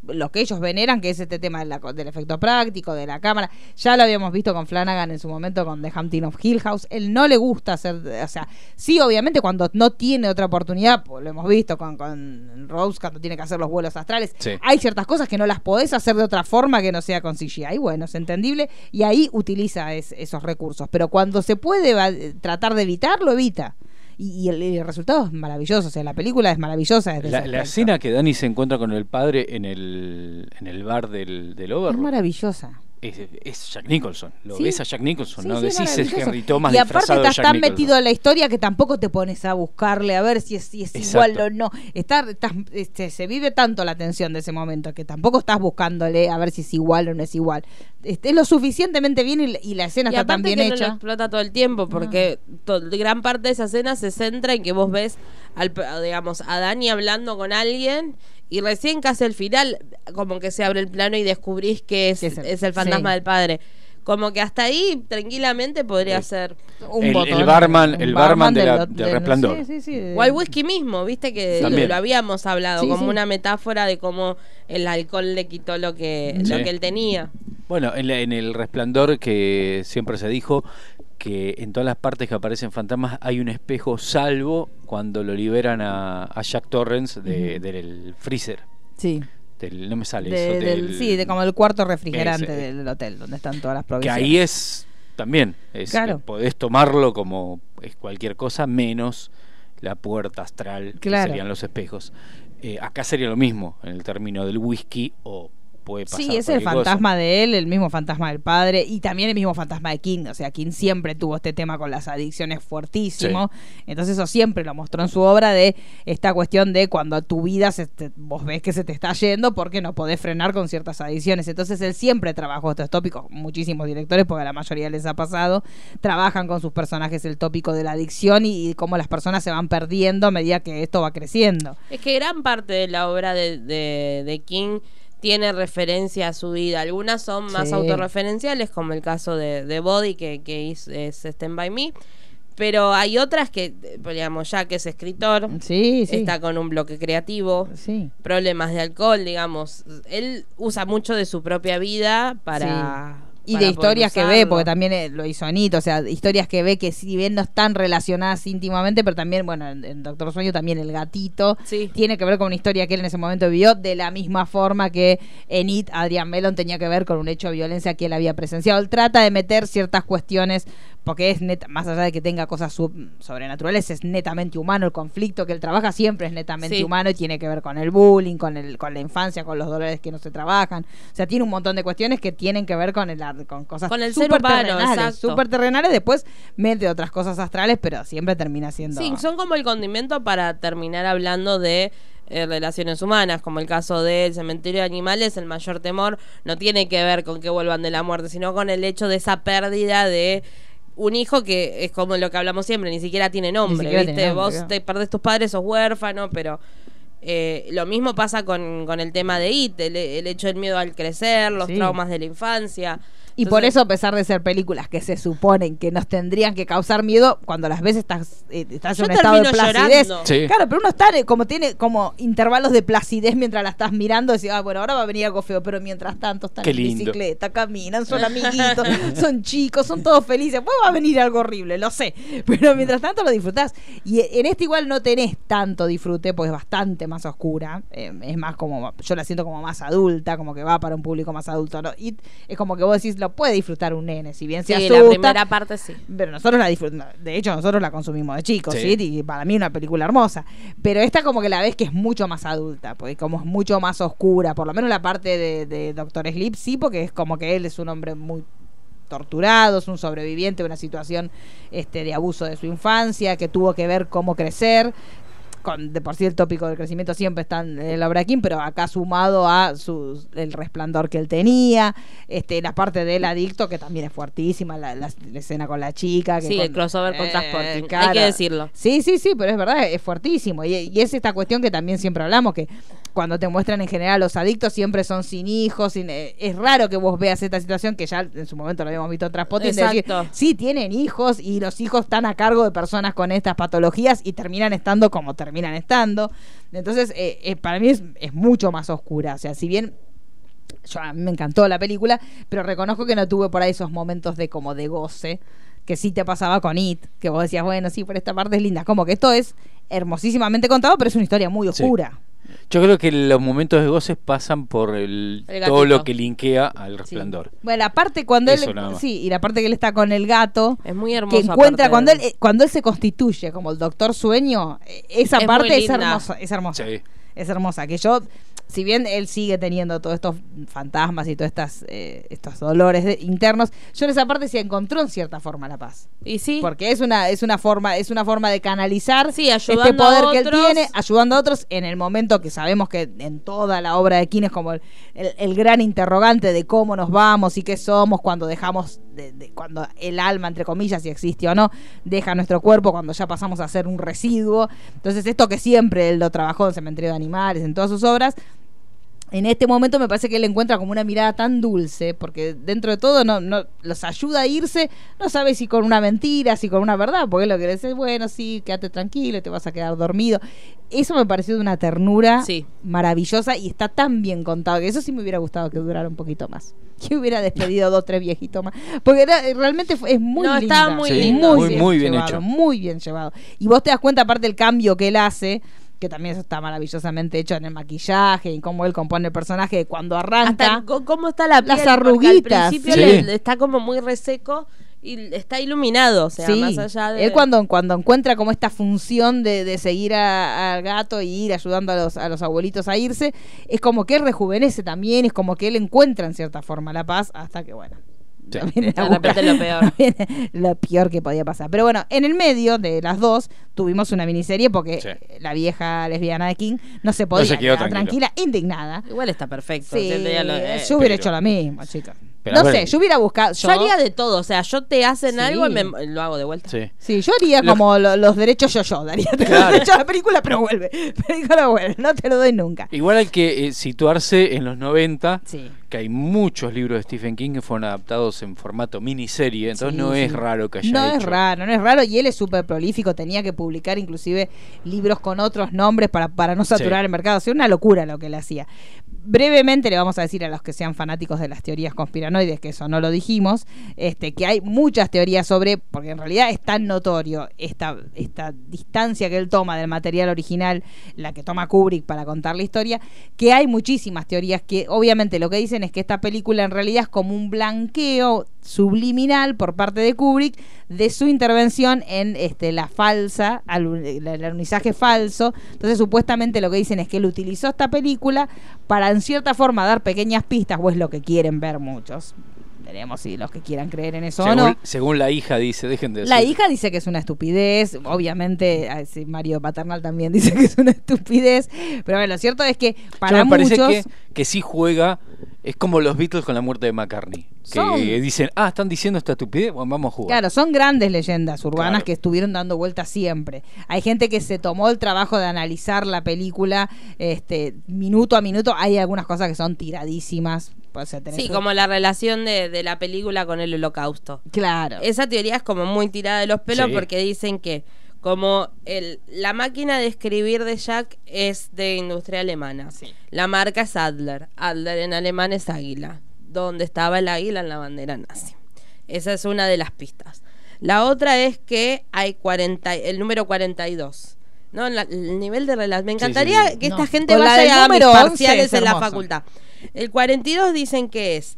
lo que ellos veneran, que es este tema de la del efecto práctico, de la cámara. Ya lo habíamos visto con Flanagan en su momento con The Hampton of Hill House. Él no le gusta hacer, o sea, sí, obviamente cuando no tiene otra oportunidad, pues lo hemos visto con, con Rose cuando tiene que hacer los vuelos astrales. Sí. Hay ciertas cosas que no las podés hacer de otra forma que no sea con CGI. Bueno, es entendible y ahí utiliza es- esos recursos. Pero cuando se puede va- tratar de evitar, lo evita. Y, y el, el resultado es maravilloso. O sea, la película es maravillosa desde la, la escena que Dani se encuentra con el padre en el, en el bar del, del es maravillosa. Es, es Jack Nicholson. Lo Sí. ves a Jack Nicholson, Sí, no sí, decís es. Henry Thomas y aparte estás tan Nicholson. metido en la historia que tampoco te pones a buscarle a ver si es, si es igual o no. Está, estás- este, se vive tanto la tensión de ese momento que tampoco estás buscándole a ver si es igual o no es igual. Este, es lo suficientemente bien y, la- y la escena Y está tan aparte bien que no lo hecha. explota todo el tiempo, porque to- gran parte de esa escena se centra en que vos ves, al, digamos, a Dani hablando con alguien y recién casi al final, como que se abre el plano y descubrís que es, es el- es el fantasma sí. del padre. Como que hasta ahí tranquilamente podría ser. Un El- botón, el barman- el barman de la- del- del Resplandor. Sí, sí, sí, de- O al whisky mismo, viste que lo, También. lo habíamos hablado, Sí, como sí. una metáfora de cómo el alcohol le quitó lo que, lo que él tenía. Bueno, en, la- en el resplandor que siempre se dijo que en todas las partes que aparecen fantasmas hay un espejo, salvo cuando lo liberan a, a Jack Torrance de- del freezer. Sí. Del, no me sale De- eso. del- del- sí, de como el cuarto refrigerante Ese. del hotel, donde están todas las que provisiones. ahí es también. Es, Claro. que podés tomarlo como es cualquier cosa menos la puerta astral, que Claro. serían los espejos. Eh, acá sería lo mismo en el término del whisky o puede pasar. Sí, es el cosa. fantasma de él, el mismo fantasma del padre y también el mismo fantasma de King. O sea, King siempre tuvo este tema con las adicciones fuertísimo. Entonces eso siempre lo mostró en su obra de esta cuestión de cuando tu vida se te- vos ves que se te está yendo porque no podés frenar con ciertas adicciones. Entonces él siempre trabajó estos tópicos. Muchísimos directores, porque a la mayoría les ha pasado, trabajan con sus personajes el tópico de la adicción y, y cómo las personas se van perdiendo a medida que esto va creciendo. Es que gran parte de la obra de, de- de King tiene referencia a su vida. Algunas son más Sí. autorreferenciales, como el caso de, de Body, que, que es, es Stand By Me. Pero hay otras que, digamos, ya que es escritor, Sí, sí. está con un bloque creativo, Sí. problemas de alcohol, digamos. Él usa mucho de su propia vida para... Y de historias que ve, porque también eh, lo hizo Anito, o sea, historias que ve que si bien no están relacionadas íntimamente, pero también, bueno, en, Doctor Sueño también el gatito Sí. tiene que ver con una historia que él en ese momento vivió, de la misma forma que en It, Adrian Melon tenía que ver con un hecho de violencia que él había presenciado. Él trata de meter ciertas cuestiones, porque es neta, más allá de que tenga cosas sub- sobrenaturales, es netamente humano. El conflicto que él trabaja siempre es netamente Sí. humano y tiene que ver con el bullying, con, el, con la infancia, con los dolores que no se trabajan. O sea, tiene un montón de cuestiones que tienen que ver con el ar- con cosas Con el ser súper humano, terrenales, súper terrenales. Después mete otras cosas astrales, pero siempre termina siendo. Sí, son como el condimento para terminar hablando de eh, relaciones humanas, como el caso del cementerio de animales, el mayor temor no tiene que ver con que vuelvan de la muerte, sino con el hecho de esa pérdida de un hijo que es como lo que hablamos siempre, ni siquiera tiene nombre, siquiera ¿viste? tiene nombre, Vos claro. te perdés tus padres, sos huérfano, pero eh, lo mismo pasa con, con el tema de IT, el, el hecho del miedo al crecer, los Sí. traumas de la infancia. Y por eso, a pesar de ser películas que se suponen que nos tendrían que causar miedo, cuando las veces estás, eh, estás en un estado de placidez. Sí. Claro, pero uno está eh, como tiene como intervalos de placidez mientras la estás mirando, decís, ah, bueno, ahora va a venir algo feo, pero mientras tanto están Qué en lindo. bicicleta, caminan, son [LAUGHS] amiguitos, son chicos, son todos felices. Pues va a venir algo horrible, lo sé. [LAUGHS] Pero mientras tanto lo disfrutás. Y en este igual no tenés tanto disfrute, porque es bastante más oscura. eh, es más como, yo la siento como más adulta, como que va para un público más adulto. ¿no? Y es como que vos decís, lo puede disfrutar un nene, si bien se Sí, asusta. la primera parte sí. Pero nosotros la disfrutamos. De hecho, nosotros la consumimos de chicos, Sí. ¿sí? Y para mí una película hermosa. Pero esta como que la ves que es mucho más adulta, porque como es mucho más oscura. Por lo menos la parte de, de Doctor Sleep sí, porque es como que él es un hombre muy torturado, es un sobreviviente de una situación este, de abuso de su infancia, que tuvo que ver cómo crecer. Con, de por sí el tópico del crecimiento siempre está en el obra King, pero acá sumado a su, el resplandor que él tenía, este, la parte del adicto que también es fuertísima, la, la- la escena con la chica. Que Sí, con- el crossover con Eh, Transporting. Hay que decirlo. Sí, sí, sí, pero es verdad, es fuertísimo. Y, y es esta cuestión que también siempre hablamos, que cuando te muestran en general los adictos siempre son sin hijos. sin- eh, es raro que vos veas esta situación que ya en su momento lo habíamos visto en Transporting. de decir, sí, tienen hijos y los hijos están a cargo de personas con estas patologías y terminan estando como terminan estando. Entonces, eh, eh, para mí es, es mucho más oscura. O sea, si bien yo, a mí me encantó la película, pero reconozco que no tuve por ahí esos momentos de como de goce que sí te pasaba con It, que vos decías, bueno, sí, pero esta parte es linda. Como que esto es hermosísimamente contado, pero es una historia muy Sí. Yo creo que los momentos de goces pasan por el, El todo lo que linkea al Sí. resplandor. Bueno, la parte cuando Eso él. Sí, y la parte que él está con el gato. Es muy Que hermoso. encuentra cuando él, eh, cuando él se constituye como el doctor sueño, eh, esa Es parte es hermosa, es hermosa. Sí. Es hermosa. Que yo, si bien él sigue teniendo todos estos fantasmas y todos estas, eh, estos dolores de- internos, yo en esa parte sí encontró en cierta forma la paz. Y sí. Porque es una, es una forma, es una forma de canalizar Sí, este poder que él tiene, ayudando a otros en el momento que sabemos que en toda la obra de King es como el, el- el gran interrogante de cómo nos vamos y qué somos cuando dejamos, de, de- cuando el alma, entre comillas, si existe o no, deja nuestro cuerpo, cuando ya pasamos a ser un residuo. Entonces esto que siempre él lo trabajó en Cementerio de Animales, en todas sus obras, en este momento me parece que él encuentra como una mirada tan dulce, porque dentro de todo no, no los ayuda a irse, no sabe si con una mentira, si con una verdad, porque lo que le dice, bueno, sí, quédate tranquilo, te vas a quedar dormido. Eso me pareció de una ternura Sí. maravillosa y está tan bien contado que eso sí me hubiera gustado que durara un poquito más. [LAUGHS] Que hubiera despedido dos, tres viejitos más. Porque era- realmente fue- es muy No, linda. estaba muy Sí, lindo. muy- muy bien llevado, hecho. Muy bien llevado. Y vos te das cuenta, aparte del cambio que él hace, que también eso está maravillosamente hecho en el maquillaje y cómo él compone el personaje, cuando arranca. Hasta cómo está la piel, Las porque arruguitas. Al principio Sí. le- está como muy reseco y está iluminado, o sea, Sí, más allá de... él cuando, cuando encuentra como esta función de, de seguir al gato y ir ayudando a los, a los abuelitos a irse, es como que él rejuvenece también, es como que él encuentra en cierta forma la paz hasta que, bueno. Sí. también era De repente buscar- lo peor. [LAUGHS] lo peor que podía pasar. Pero bueno, en el medio de las dos tuvimos una miniserie porque Sí. la vieja lesbiana de King no se podía se quedó quedar tranquila. indignada. Igual está perfecto. Sí, lo- eh, yo hubiera pero- hecho lo mismo, chicos. Pero no sé, yo hubiera buscado. Yo haría de todo, o sea, yo te hacen Sí. algo y me, lo hago de vuelta. Sí. Sí, yo haría Lo- como lo- los derechos [LAUGHS] yo yo, daría los Claro. derechos a la película, pero vuelve. [LAUGHS] Película vuelve, no te lo doy nunca. Igual hay que eh, situarse en los 90, Sí. que hay muchos libros de Stephen King que fueron adaptados en formato miniserie, entonces Sí, no es raro que haya No es hecho. raro, no es raro y él es súper prolífico, tenía que publicar inclusive libros con otros nombres para, para no saturar Sí. el mercado, o sea, una locura lo que él hacía. Brevemente le vamos a decir a los que sean fanáticos de las teorías conspiranoides, que eso no lo dijimos, este, que hay muchas teorías sobre, porque en realidad es tan notorio esta, esta distancia que él toma del material original, la que toma Kubrick para contar la historia, que hay muchísimas teorías que obviamente lo que dicen es que esta película en realidad es como un blanqueo subliminal por parte de Kubrick de su intervención en este la falsa, el alunizaje falso. Entonces, supuestamente lo que dicen es que él utilizó esta película para en cierta forma dar pequeñas pistas, o es lo que quieren ver muchos. Veremos si los que quieran creer en eso o Según, no. según la hija dice, dejen de La decir. hija dice que es una estupidez, obviamente ah, Mario Paternal también [LAUGHS] dice que es una estupidez, pero bueno, lo cierto es que Yo para me parece muchos... que, que sí juega, es como los Beatles con la muerte de McCartney. Que Son- dicen, ah, están diciendo esta estupidez, bueno, vamos a jugar. Claro, son grandes leyendas urbanas Claro. que estuvieron dando vueltas siempre. Hay gente que se tomó el trabajo de analizar la película este, minuto a minuto. Hay algunas cosas que son tiradísimas. O sea, tenés Sí, un- como la relación de, de la película con el holocausto. Claro. Esa teoría es como muy tirada de los pelos Sí. porque dicen que como el, la máquina de escribir de Jack es de industria alemana. Sí. La marca es Adler. Adler en alemán es águila. Donde estaba el águila en la bandera nazi. Esa es una de las pistas. La otra es que hay 40, el número 42. ¿no? La- el nivel de relación. Me Sí, sí, encantaría sí. que No, esta gente con vaya número 11 parciales es en la facultad. El 42 dicen que es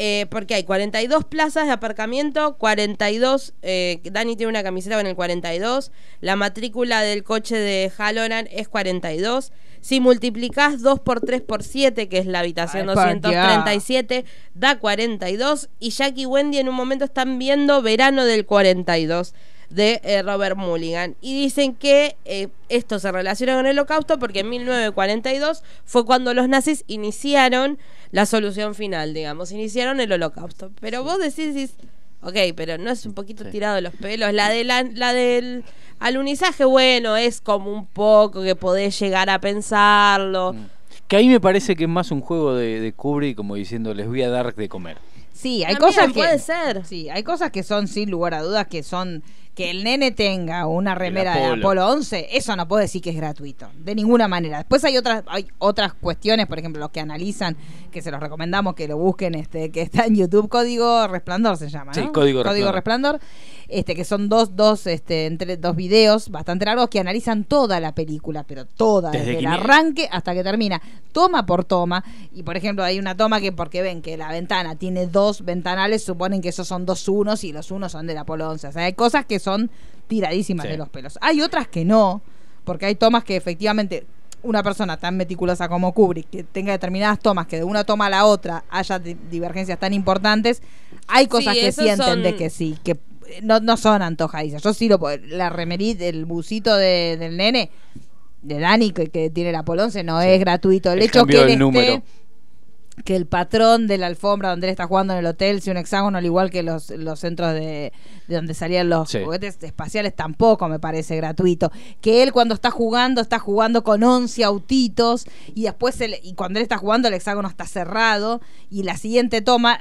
eh, porque hay 42 plazas de aparcamiento, 42, eh, Dani tiene una camiseta con el 42, la matrícula del coche de Halloran es 42, si multiplicás 2 por 3 por 7, que es la habitación Ay, por 237, da 42, y Jack y Wendy en un momento están viendo Verano del 42 de eh, Robert Mulligan. Y dicen que eh, esto se relaciona con el holocausto porque en 1942 fue cuando los nazis iniciaron la solución final, digamos, iniciaron el holocausto. Pero vos decís, decís, ok, pero no es un poquito Sí. tirado de los pelos. La, de la, la del alunizaje, bueno, es como un poco que podés llegar a pensarlo. Mm. Que ahí me parece que es más un juego de, de Kubrick como diciendo, les voy a dar de comer. Sí, hay También cosas que puede ser. Sí, hay cosas que son sin lugar a dudas que son que el nene tenga una remera de Apolo. Apolo 11, eso no puedo decir que es gratuito, de ninguna manera. Después hay otras hay otras cuestiones, por ejemplo, los que analizan, que se los recomendamos que lo busquen, este que está en YouTube, Código Resplandor se llama, Sí, ¿no? Código Resplandor. Resplandor, este que son dos dos este entre dos videos bastante largos que analizan toda la película, pero toda Desde el arranque hasta que termina, toma por toma, y por ejemplo hay una toma que porque ven que la ventana tiene dos ventanales, suponen que esos son dos unos y los unos son del Apolo 11, o sea, hay cosas que son tiradísimas Sí. de los pelos. Hay otras que no, porque hay tomas que efectivamente una persona tan meticulosa como Kubrick, que tenga determinadas tomas, que de una toma a la otra haya di- divergencias tan importantes, hay cosas Sí, que sienten son- de que sí, que eh, no, no son antojadizas. Yo sí lo puedo- la remerita, el busito de- del nene, de Dani, que, que tiene el Apolo 11, no Sí. es gratuito. El, El hecho que él del esté- número. Que el patrón de la alfombra donde él está jugando en el hotel sea un hexágono, al igual que los, los centros de, de donde salían los Sí. juguetes espaciales, tampoco me parece gratuito. Que él cuando está jugando, está jugando con 11 autitos y después, el- y cuando él está jugando, el hexágono está cerrado y la siguiente toma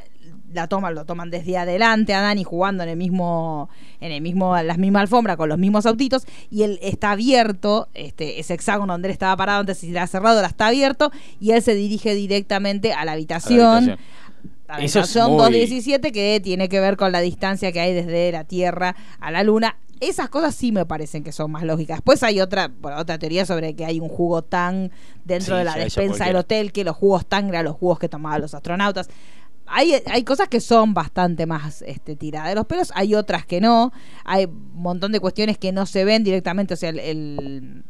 la toman, lo toman desde adelante a Dani jugando en el mismo, en el mismo, la misma alfombra con los mismos autitos, y él está abierto, este, ese hexágono donde él estaba parado antes y era cerrado, ahora está abierto, y él se dirige directamente a la habitación. a la Eso es habitación muy- 217 que tiene que ver con la distancia que hay desde la Tierra a la Luna. Esas cosas sí me parecen que son más lógicas. Después hay otra, bueno, otra teoría sobre que hay un jugo tan dentro Sí, de la despensa del hotel, que los jugos tan eran los jugos que tomaban los astronautas. Hay, hay cosas que son bastante más este, tiradas de los pelos, hay otras que no, hay un montón de cuestiones que no se ven directamente, o sea, el, el,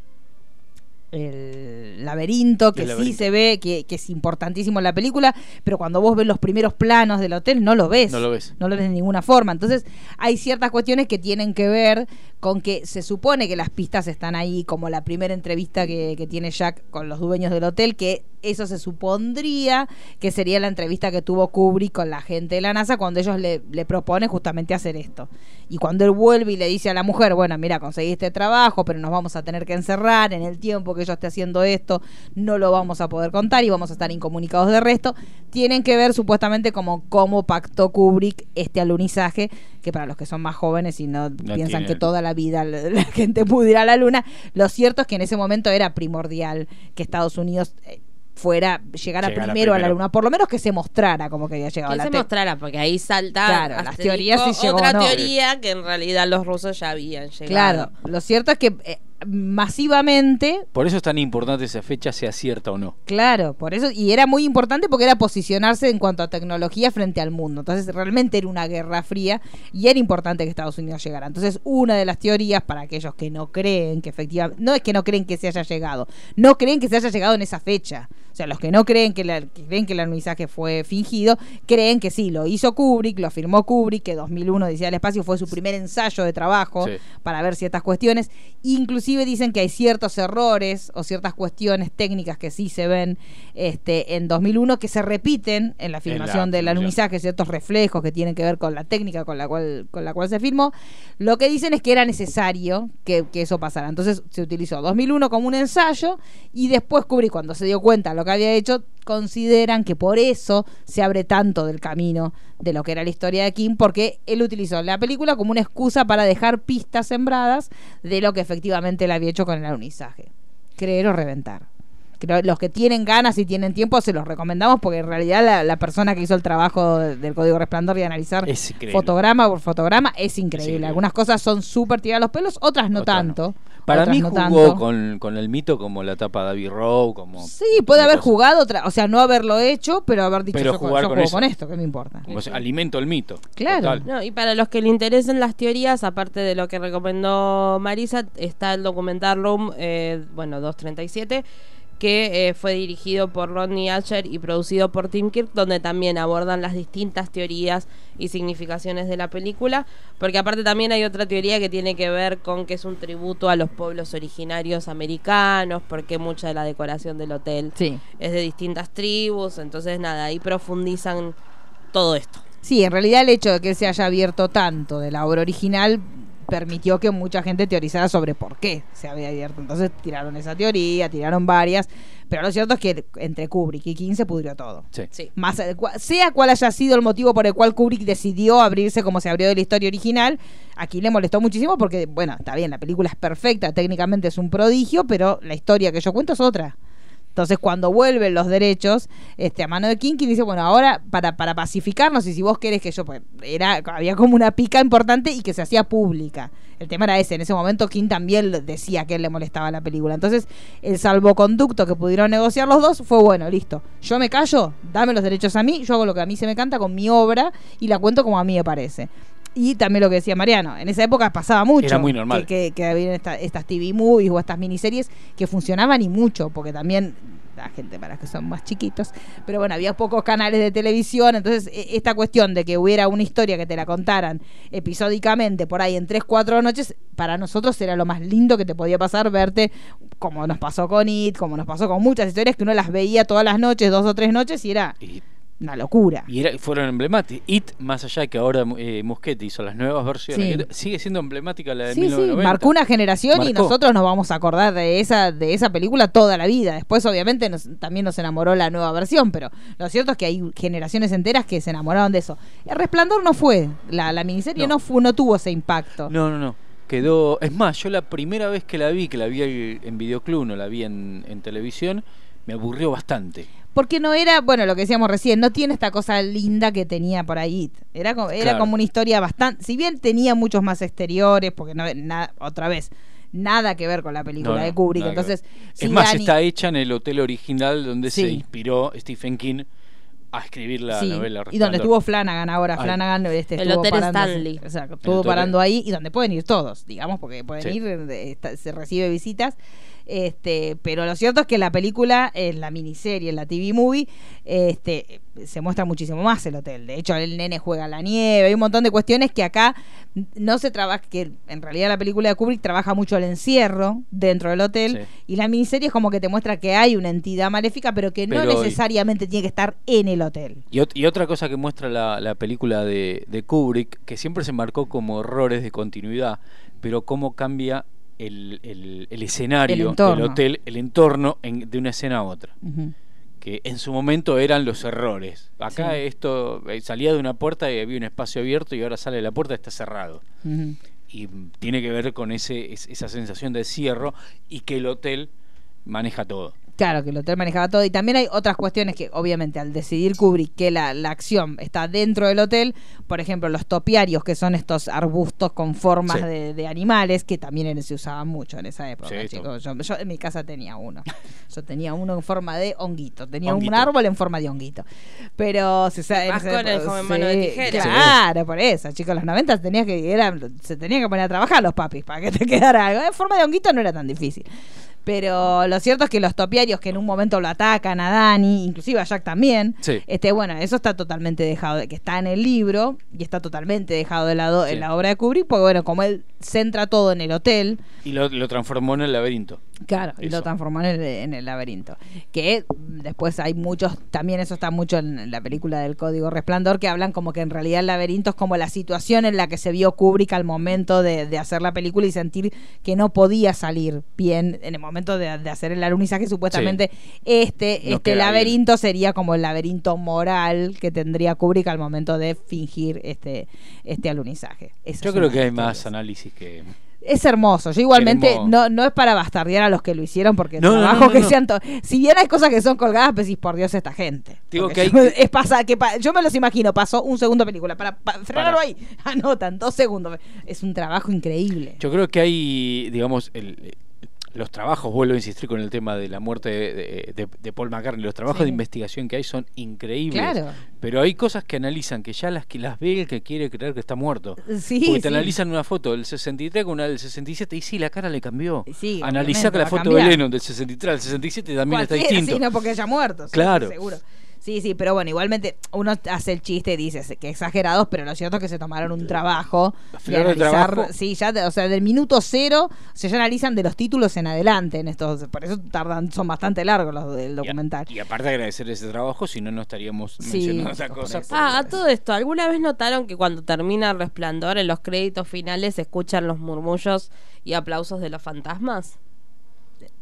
el laberinto, que El sí se ve, que, que es importantísimo en la película, pero cuando vos ves los primeros planos del hotel no lo ves. No lo ves. No lo ves de ninguna forma. Entonces, hay ciertas cuestiones que tienen que ver con que se supone que las pistas están ahí, como la primera entrevista que, que tiene Jack con los dueños del hotel, que eso se supondría que sería la entrevista que tuvo Kubrick con la gente de la NASA cuando ellos le, le proponen justamente hacer esto. Y cuando él vuelve y le dice a la mujer, bueno, mira, conseguí este trabajo, pero nos vamos a tener que encerrar en el tiempo que yo esté haciendo esto, no lo vamos a poder contar y vamos a estar incomunicados de resto, tienen que ver supuestamente como cómo pactó Kubrick este alunizaje, que para los que son más jóvenes y no, piensan que toda la vida la, la gente pudo ir a la luna, lo cierto es que en ese momento era primordial que Estados Unidos... eh, fuera llegara Llegara primero, a la luna, por lo menos que se mostrara como que había llegado a Que la se te- mostrara, porque ahí salta Claro, las teorías si llegó otra no. teoría que en realidad los rusos ya habían llegado. Claro, lo cierto es que eh, masivamente Por eso es tan importante esa fecha, sea cierta o no. Claro, por eso, y era muy importante porque era posicionarse en cuanto a tecnología frente al mundo. Entonces, realmente era una guerra fría y era importante que Estados Unidos llegara. Entonces, una de las teorías para aquellos que no creen que efectivamente, no es que no creen que se haya llegado, no creen que se haya llegado en esa fecha. O sea, los que no creen que, la- que creen que el alunizaje fue fingido, creen que sí, lo hizo Kubrick, lo afirmó Kubrick, que 2001 Odisea del Espacio fue su primer ensayo de trabajo Sí. para ver ciertas cuestiones. Inclusive dicen que hay ciertos errores o ciertas cuestiones técnicas que sí se ven este, en 2001 que se repiten en la filmación del alunizaje, ciertos reflejos que tienen que ver con la técnica con la cual, con la cual se filmó. Lo que dicen es que era necesario que, que eso pasara. Entonces se utilizó 2001 como un ensayo y después Kubrick cuando se dio cuenta lo que había hecho consideran que por eso se abre tanto del camino de lo que era la historia de Kim, porque él utilizó la película como una excusa para dejar pistas sembradas de lo que efectivamente él había hecho con el alunizaje. Creer o reventar. Creo- los que tienen ganas y tienen tiempo se los recomendamos porque en realidad la, la persona que hizo el trabajo de- del Código Resplandor y analizar fotograma por fotograma es increíble. Algunas cosas son súper tiradas los pelos, otras no Otras tanto. Para mí no jugó con, con el mito como la tapa de David Rowe, como... Sí, puede haber jugado otra, o sea, no haberlo hecho, pero haber dicho Pero yo, jugar yo con juego eso. con esto, ¿qué me importa? como alimento el mito. Claro. No, y para los que le interesen las teorías, aparte de lo que recomendó Marisa, está el documental Room, eh, bueno, 237, que eh, fue dirigido por Rodney Asher y producido por Tim Kirk, donde también abordan las distintas teorías y significaciones de la película, porque aparte también hay otra teoría que tiene que ver con que es un tributo a los pueblos originarios americanos, porque mucha de la decoración del hotel Sí. es de distintas tribus, entonces nada, ahí profundizan todo esto. Sí, en realidad el hecho de que se haya abierto tanto de la obra original permitió que mucha gente teorizara sobre por qué se había abierto. Entonces tiraron esa teoría, tiraron varias, pero lo cierto es que entre Kubrick y King se pudrió todo. Sí. Sí. Más, cua- sea cual haya sido el motivo por el cual Kubrick decidió abrirse como se abrió de la historia original, aquí le molestó muchísimo porque, bueno, está bien, la película es perfecta, técnicamente es un prodigio, pero la historia que yo cuento es otra. Entonces, cuando vuelven los derechos este, a mano de King, King dice, bueno, ahora para, para pacificarnos y si vos querés que yo, pues, era, había como una pica importante y que se hacía pública. El tema era ese, en ese momento King también decía que él le molestaba la película. Entonces, el salvoconducto que pudieron negociar los dos fue, bueno, listo, yo me callo, dame los derechos a mí, yo hago lo que a mí se me canta con mi obra y la cuento como a mí me parece. Y también lo que decía Mariano, en esa época pasaba mucho. Era muy normal. Que, que, que había esta- estas TV movies o estas miniseries que funcionaban y mucho, porque también la gente para que son más chiquitos, pero bueno, había pocos canales de televisión, entonces e- esta cuestión de que hubiera una historia que te la contaran episódicamente por ahí en tres, cuatro noches, para nosotros era lo más lindo que te podía pasar verte, como nos pasó con It, como nos pasó con muchas historias que uno las veía todas las noches, dos o tres noches y era Y, una locura. y era- fueron emblemáticas. It, más allá de que ahora eh, Muschietti hizo las nuevas versiones, Sí. sigue siendo emblemática la de Sí, sí, 1990. marcó una generación y nosotros nos vamos a acordar de esa de esa película toda la vida. Después, obviamente, nos- también nos enamoró la nueva versión, pero lo cierto es que hay generaciones enteras que se enamoraron de eso. El Resplandor no fue, la, la miniserie no. No. fue, no tuvo ese impacto. No, no, no. Quedó. Es más, yo la primera vez que la vi, que la vi en videoclub, no la vi en, en televisión, me aburrió bastante. Porque no era, bueno, lo que decíamos recién, no tiene esta cosa linda que tenía por ahí. Era, co- era Claro. como una historia bastante, si bien tenía muchos más exteriores, porque no, na- otra vez, nada que ver con la película No, de Kubrick. Entonces, si es más, Dani- está hecha en el hotel original donde se inspiró Stephen King a escribir la Sí, novela. y donde Resplandor. estuvo Flanagan ahora, Ah. Flanagan este, El estuvo Hotel parando, Stanley. o sea, estuvo parando ahí y donde pueden ir todos, digamos, porque pueden Sí. ir, está- se recibe visitas. Este, pero lo cierto es que la película, en la miniserie, en la TV movie, este, se muestra muchísimo más el hotel. De hecho, el nene juega a la nieve, hay un montón de cuestiones que acá no se trabaja, que en realidad la película de Kubrick trabaja mucho el encierro dentro del hotel Sí. y la miniserie es como que te muestra que hay una entidad maléfica, pero que no necesariamente tiene que estar en el hotel. Y, ot- y otra cosa que muestra la, la película de, de Kubrick, que siempre se marcó como errores de continuidad, pero cómo cambia el, el- el escenario del hotel, el entorno en- de una escena a otra. Que en su momento eran los errores. Acá Sí. esto eh, salía de una puerta y había un espacio abierto y ahora sale de la puerta y está cerrado. Y tiene que ver con ese, es- esa sensación de cierro y que el hotel maneja todo. Claro, que el hotel manejaba todo. Y también hay otras cuestiones que, obviamente, al decidir Kubrick que la, la acción está dentro del hotel, por ejemplo, los topiarios, que son estos arbustos con formas Sí. de, de animales, que también se usaban mucho en esa época, Sí, chicos. Yo, yo en mi casa tenía uno. Yo tenía uno en forma de honguito. Tenía Honguito. un árbol en forma de honguito. Pero se sabe. Más con el joven mano de tijera. Claro, por eso, chicos. Los 90 tenías que, era, se tenían que poner a trabajar los papis para que te [LAUGHS] quedara algo. En forma de honguito no era tan difícil. Pero lo cierto es que los topiarios que en un momento lo atacan a Dani, inclusive a Jack también, Sí. este, bueno, eso está totalmente dejado, de que está en el libro y está totalmente dejado de lado Sí. en la obra de Kubrick, porque bueno, como él centra todo en el hotel, Y lo, lo transformó en el laberinto. Claro, y lo transformó en el, en el laberinto. Que después hay muchos, también eso está mucho en la película del Código Resplandor, que hablan como que en realidad el laberinto es como la situación en la que se vio Kubrick al momento de, de hacer la película y sentir que no podía salir bien en el momento de, de hacer el alunizaje. Supuestamente este, No este laberinto sería como el laberinto moral que tendría Kubrick al momento de fingir este, este alunizaje. Yo creo que hay más análisis que... Es hermoso. Yo igualmente Hermoso. no, no es para bastardear a los que lo hicieron porque No, no, trabajo no, no, que no. sean to- si bien hay cosas que son colgadas, pues decís, por Dios esta gente. Digo Porque que hay- yo- es pasar que pa- yo me los imagino, pasó un segundo película para, pa- frenarlo Para. ahí. [LAUGHS] Anotan dos segundos. Es un trabajo increíble. Yo creo que hay, digamos, el- los trabajos, vuelvo a insistir con el tema de la muerte de, de- de- Paul McCartney, los trabajos Sí. de investigación que hay son increíbles. Claro. Pero hay cosas que analizan, que ya las que las ve el que quiere creer que está muerto. Sí, Porque te sí. analizan una foto del 63 con una del 67 y sí, la cara le cambió. Sí, Analizá que la foto de Lennon del 63 al 67 también está distinto. sí, no porque haya muerto. Claro. Seguro. Sí, sí, pero bueno, igualmente uno hace el chiste y dice que exagerados, pero lo cierto es que se tomaron un trabajo de analizar, trabajo. sí, ya, de- o sea, del minuto cero, se ya analizan de los títulos en adelante en estos, por eso tardan, son bastante largos los del Y a- documental. Y, aparte agradecer ese trabajo, si no, no estaríamos Sí, mencionando esa por cosa. Ah, a todo esto, ¿alguna vez notaron que cuando termina el resplandor en los créditos finales se escuchan los murmullos y aplausos de los fantasmas?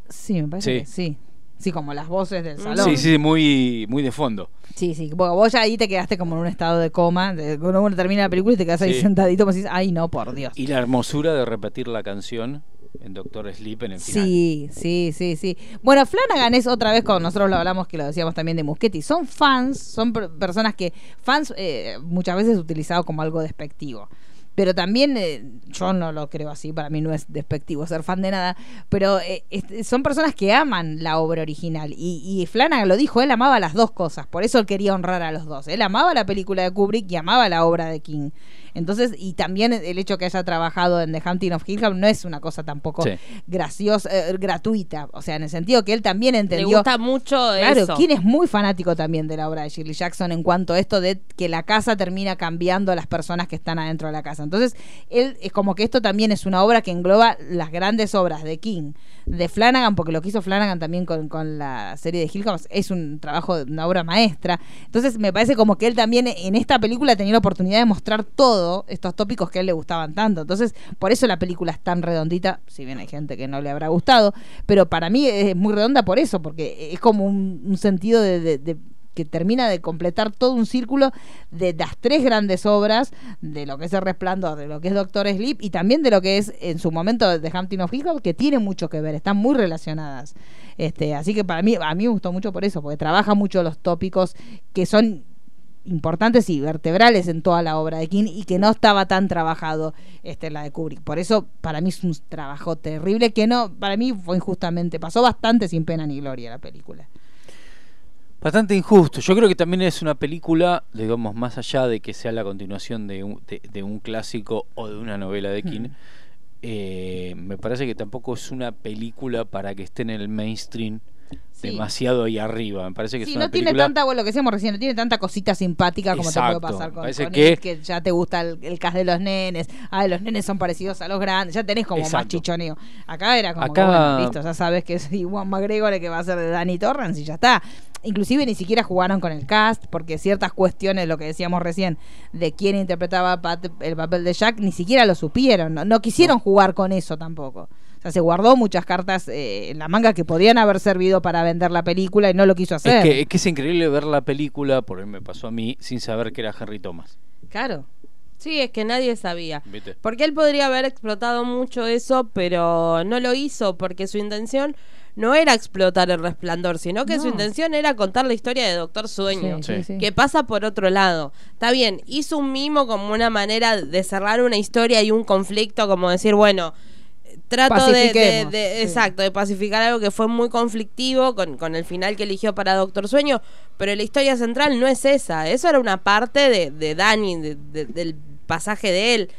Sí, me parece Sí. que sí. Sí, como las voces del Mm. salón. Sí, sí, muy, muy de fondo. Sí, sí. Bueno, vos ya ahí te quedaste como en un estado de coma. De, cuando uno termina la película y te quedas ahí Sí. sentadito, como decís, ay, no, por Dios. Y la hermosura de repetir la canción en Doctor Sleep en el final. Sí, sí, sí, sí. Bueno, Flanagan es otra vez, cuando nosotros lo hablamos, que lo decíamos también de Muschetti, son fans, son per- personas que, fans eh, muchas veces utilizado como algo despectivo. Pero también, eh, yo no lo creo así, para mí no es despectivo ser fan de nada, pero eh, son personas que aman la obra original. Y, y Flanagan lo dijo, él amaba las dos cosas, por eso él quería honrar a los dos. Él amaba la película de Kubrick y amaba la obra de King. Entonces, y también el hecho que haya trabajado en The Hunting of Hill House no es una cosa tampoco Sí. graciosa, eh, gratuita. O sea, en el sentido que él también Le entendió. gusta mucho Claro, eso. King es muy fanático también de la obra de Shirley Jackson en cuanto a esto de que la casa termina cambiando a las personas que están adentro de la casa. Entonces, él es como que esto también es una obra que engloba las grandes obras de King, de Flanagan, porque lo que hizo Flanagan también con, con la serie de Hill House es un trabajo, una obra maestra. Entonces, me parece como que él también en esta película tenía la oportunidad de mostrar todo estos tópicos que a él le gustaban tanto. Entonces, por eso la película es tan redondita, si bien hay gente que no le habrá gustado, pero para mí es muy redonda por eso, porque es como un, sentido de- que termina de completar todo un círculo de las tres grandes obras, de lo que es El Resplandor, de lo que es Doctor Sleep y también de lo que es en su momento de Hampton of Hill que tiene mucho que ver, están muy relacionadas. Este, así que para mí, a mí me gustó mucho por eso, porque trabaja mucho los tópicos que son importantes y vertebrales en toda la obra de King y que no estaba tan trabajado este la de Kubrick. Por eso para mí es un trabajo terrible que no para mí fue injustamente pasó bastante sin pena ni gloria la película. Bastante injusto. Yo creo que también es una película, digamos, más allá de que sea la continuación de un, de, de un clásico o de una novela de King, eh, me parece que tampoco es una película para que esté en el mainstream Sí. demasiado ahí arriba. Me parece que Sí, es una no tiene tanta, bueno, lo que decíamos recién, no tiene tanta cosita simpática como te puede pasar con, Parece con que- que ya te gusta el, el cast de los nenes, ay, los nenes son parecidos a los grandes, ya tenés como más chichoneo. Acá era como, que, bueno, listo, ya sabes que es [LAUGHS] Iwan McGregor el que va a ser de Danny Torrance y ya está. Inclusive ni siquiera jugaron con el cast, porque ciertas cuestiones, lo que decíamos recién, de quién interpretaba Pat- el papel de Jack, ni siquiera lo supieron, no, no quisieron jugar con eso tampoco. Sea, se guardó muchas cartas eh, en la manga que podían haber servido para vender la película y no lo quiso hacer. Es que, es que es increíble ver la película, por ahí me pasó a mí, sin saber que era Henry Thomas. Claro. Sí, es que nadie sabía. ¿viste? Porque él podría haber explotado mucho eso, pero no lo hizo porque su intención no era explotar el resplandor, sino que su intención era contar la historia de Doctor Sueño. Sí, sí, Sí. sí. Que pasa por otro lado. Está bien, hizo un mimo como una manera de cerrar una historia y un conflicto, como decir, bueno, trato de, de- Pacifiquemos, de- sí. exacto, de pacificar algo que fue muy conflictivo con, con el final que eligió para Doctor Sueño, pero la historia central no es esa, eso era una parte de, de de- del pasaje de él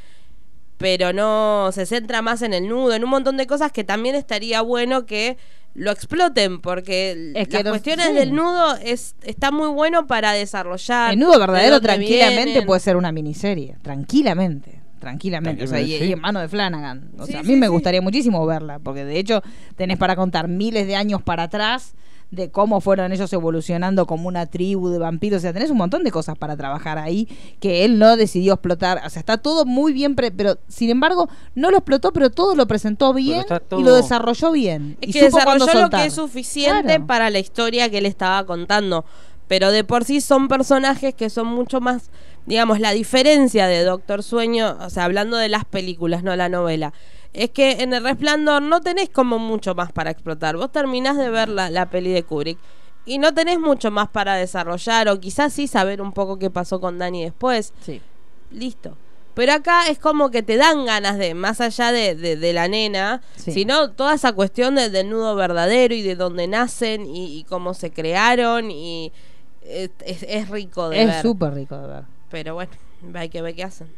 pero no se centra más en el nudo, en un montón de cosas que también estaría bueno que lo exploten, porque Es que las no- cuestiones sí. del nudo es, está muy bueno para desarrollar. El nudo de verdadero tranquilamente vienen. puede ser una miniserie, tranquilamente. Tranquilamente, o sea, y, y en mano de Flanagan. O Sí, sea, a sí, mí me sí. gustaría muchísimo verla, porque de hecho tenés para contar miles de años para atrás de cómo fueron ellos evolucionando como una tribu de vampiros. O sea, tenés un montón de cosas para trabajar ahí que él no decidió explotar. O sea, está todo muy bien, pre- pero sin embargo, no lo explotó, pero todo lo presentó bien y lo desarrolló bien. Es y que supo desarrolló lo que es suficiente Claro. para la historia que él estaba contando. Pero de por sí son personajes que son mucho más, digamos, la diferencia de Doctor Sueño, o sea, hablando de las películas, no la novela, es que en El Resplandor no tenés como mucho más para explotar. Vos terminás de ver la, la peli de Kubrick y no tenés mucho más para desarrollar o quizás sí saber un poco qué pasó con Danny después Sí. listo. Pero acá es como que te dan ganas de, más allá de, de- de la nena, Sí. sino toda esa cuestión de- del nudo verdadero y de dónde nacen y, y cómo se crearon y es, es- es rico de Es ver. súper rico de ver. Pero bueno, hay que ver qué hacen.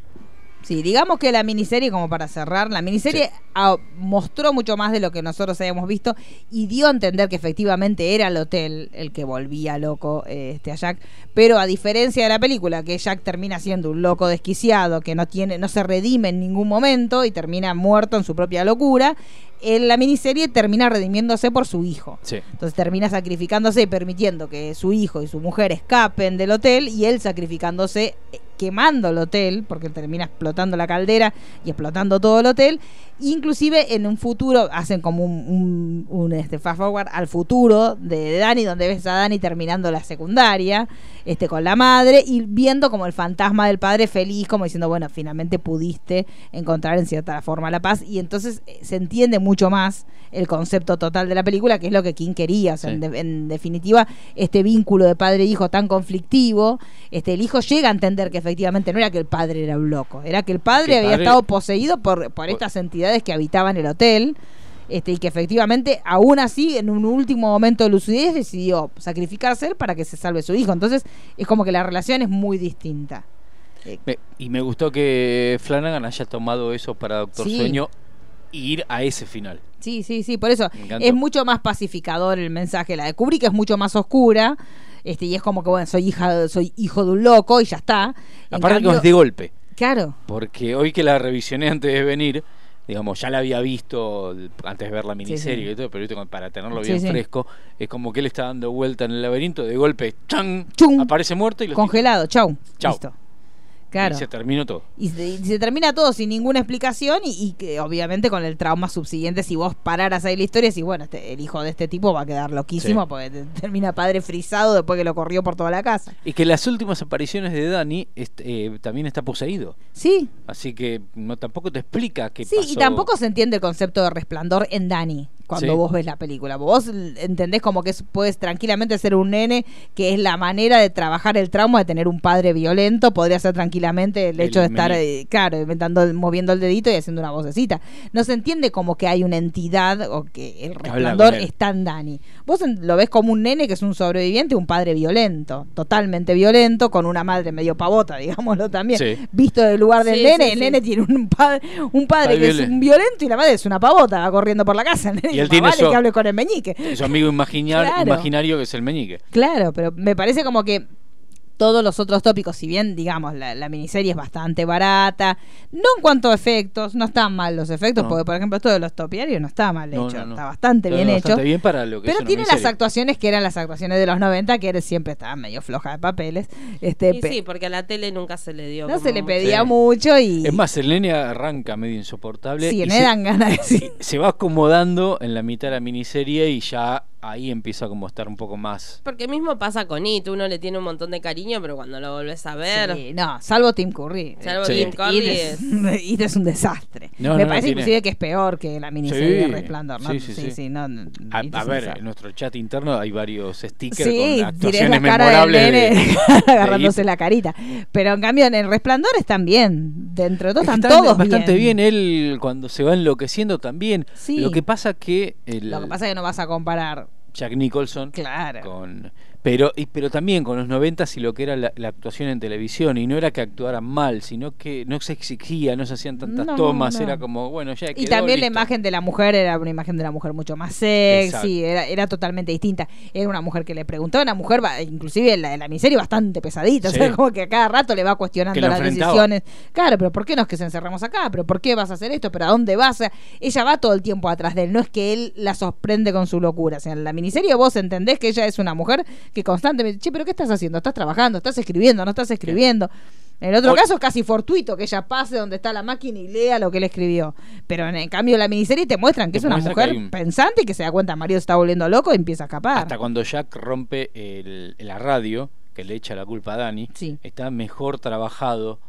Sí, digamos que la miniserie, como para cerrar, la miniserie ah, mostró mucho más de lo que nosotros habíamos visto y dio a entender que efectivamente era el hotel el que volvía loco eh, este, a Jack. Pero a diferencia de la película, que Jack termina siendo un loco desquiciado, que no tiene, no se redime en ningún momento y termina muerto en su propia locura, en la miniserie termina redimiéndose por su hijo. Sí. Entonces termina sacrificándose y permitiendo que su hijo y su mujer escapen del hotel y él sacrificándose, eh, quemando el hotel, porque termina explotando la caldera y explotando todo el hotel. Inclusive en un futuro hacen como un, un, un, este, fast forward al futuro de Dani, donde ves a Dani terminando la secundaria este, con la madre y viendo como el fantasma del padre feliz, como diciendo, bueno, finalmente pudiste encontrar en cierta forma la paz. Y entonces eh, se entiende mucho más el concepto total de la película, que es lo que King quería. O sea, Sí. en, de- en definitiva, este vínculo de padre e hijo tan conflictivo, este, el hijo llega a entender que efectivamente no era que el padre era un loco, era que el padre Que había padre- estado poseído por, por estas entidades que habitaban el hotel. Este, y que efectivamente, aún así, en un último momento de lucidez, decidió sacrificarse él para que se salve su hijo. Entonces, es como que la relación es muy distinta. Eh, Me- y me gustó que Flanagan haya tomado eso para Doctor Sí. Sueño ir a ese final. Sí, sí, sí, por eso es mucho más pacificador el mensaje. La de Kubrick es mucho más oscura. Este, y es como que, bueno, soy hija, soy hijo de un loco y ya está. En Aparte cambio- que es de golpe, Claro. porque hoy que la revisioné antes de venir, digamos, ya la había visto antes de ver la miniserie sí. y todo, pero para tenerlo bien sí. fresco, es como que él está dando vuelta en el laberinto, de golpe, ¡chan! Chum. aparece muerto y, lo Congelado, chau. Chau. Listo. Claro. y se terminó todo. Y se, y se termina todo sin ninguna explicación y, y que obviamente con el trauma subsiguiente, si vos pararas ahí la historia, si bueno, este- el hijo de este tipo va a quedar loquísimo Sí. porque te- termina padre frisado después que lo corrió por toda la casa. Y que las últimas apariciones de Dani este, eh, también está poseído. Sí, Así que no tampoco te explica qué sí, pasó. y tampoco se entiende el concepto de resplandor en Dani. Cuando Sí. vos ves la película. Vos entendés como que es- puedes tranquilamente ser un nene, que es la manera de trabajar el trauma de tener un padre violento, podría ser tranquilamente el El hecho de estar, eh, claro, inventando, moviendo el dedito y haciendo una vocecita. No se entiende como que hay una entidad o que el resplandor está en Dani. Vos lo ves como un nene que es un sobreviviente, un padre violento, totalmente violento, con una madre medio pavota, [LAUGHS] digámoslo también. Sí. Visto del lugar del Sí, nene, sí, el sí. nene tiene un padre, un padre Padre que es violento. un violento y la madre es una pavota, va corriendo por la casa. El nene Y él tiene "Más vale su- que hable con el meñique. Su amigo imaginar- [LAUGHS] Claro. imaginario que es el meñique. Claro, pero me parece como que todos los otros tópicos, si bien, digamos, la, la miniserie es bastante barata, no en cuanto a efectos, no están mal los efectos, No. porque por ejemplo esto de los topiarios no está mal hecho, no, no. está bastante Está bien bastante hecho. bien para lo que es Pero tiene las actuaciones que eran las actuaciones de los 90, que siempre estaban medio flojas de papeles. Este, Y pe- sí, porque a la tele nunca se le dio. no como se le pedía Sí. mucho y... Es más, el nene arranca medio insoportable. sí, y me se- dan ganas de decir. se va acomodando en la mitad de la miniserie y ya ahí empieza como a estar un poco más. Porque mismo pasa con It, uno le tiene un montón de cariño, pero cuando lo volvés a ver, Sí, no, salvo Tim Curry. Salvo Sí. Tim Curry It es, [LAUGHS] It es un desastre. No, Me no, parece inclusive que es peor que la miniserie Sí, de Resplandor, ¿no? sí, sí, sí. no, no, A, ver, desastre. en nuestro chat interno hay varios stickers Sí, con tiré actuaciones la cara del memorables. de- nene de [LAUGHS] agarrándose la carita. Pero en cambio en el Resplandor están bien. Dentro de todo están están todos bastante bien. bien. él cuando se va enloqueciendo también. Sí. Lo que pasa que el Lo que pasa es que no vas a comparar. Jack Nicholson Claro. con pero y, pero también con los 90 y lo que era la, la actuación en televisión y no era que actuaran mal sino que no se exigía no se hacían tantas No, tomas no. era como bueno ya Y quedó, también la imagen de la mujer era una imagen de la mujer mucho más sexy, era, era totalmente distinta. Era una mujer que le preguntó, una mujer, inclusive en la, en la miseria, bastante pesadita. O sea, como que a cada rato le va cuestionando las enfrentaba. decisiones. Claro, pero ¿por qué no es que se encerramos acá? ¿Pero por qué vas a hacer esto? ¿Pero a dónde vas? Ella va todo el tiempo atrás de él. No es que él la sorprende con su locura. O sea, en la miniserie vos entendés que ella es una mujer que constantemente, che, ¿pero qué estás haciendo? ¿Estás trabajando? ¿Estás escribiendo? ¿No estás escribiendo? En el otro O- caso es casi fortuito que ella pase donde está la máquina y lea lo que él escribió. Pero en, cambio la miniserie te muestran que Te es una que mujer un- pensante y que se da cuenta Mario se está volviendo loco y empieza a escapar. hasta cuando Jack rompe el- la radio que le echa la culpa a Dani Sí. está mejor trabajado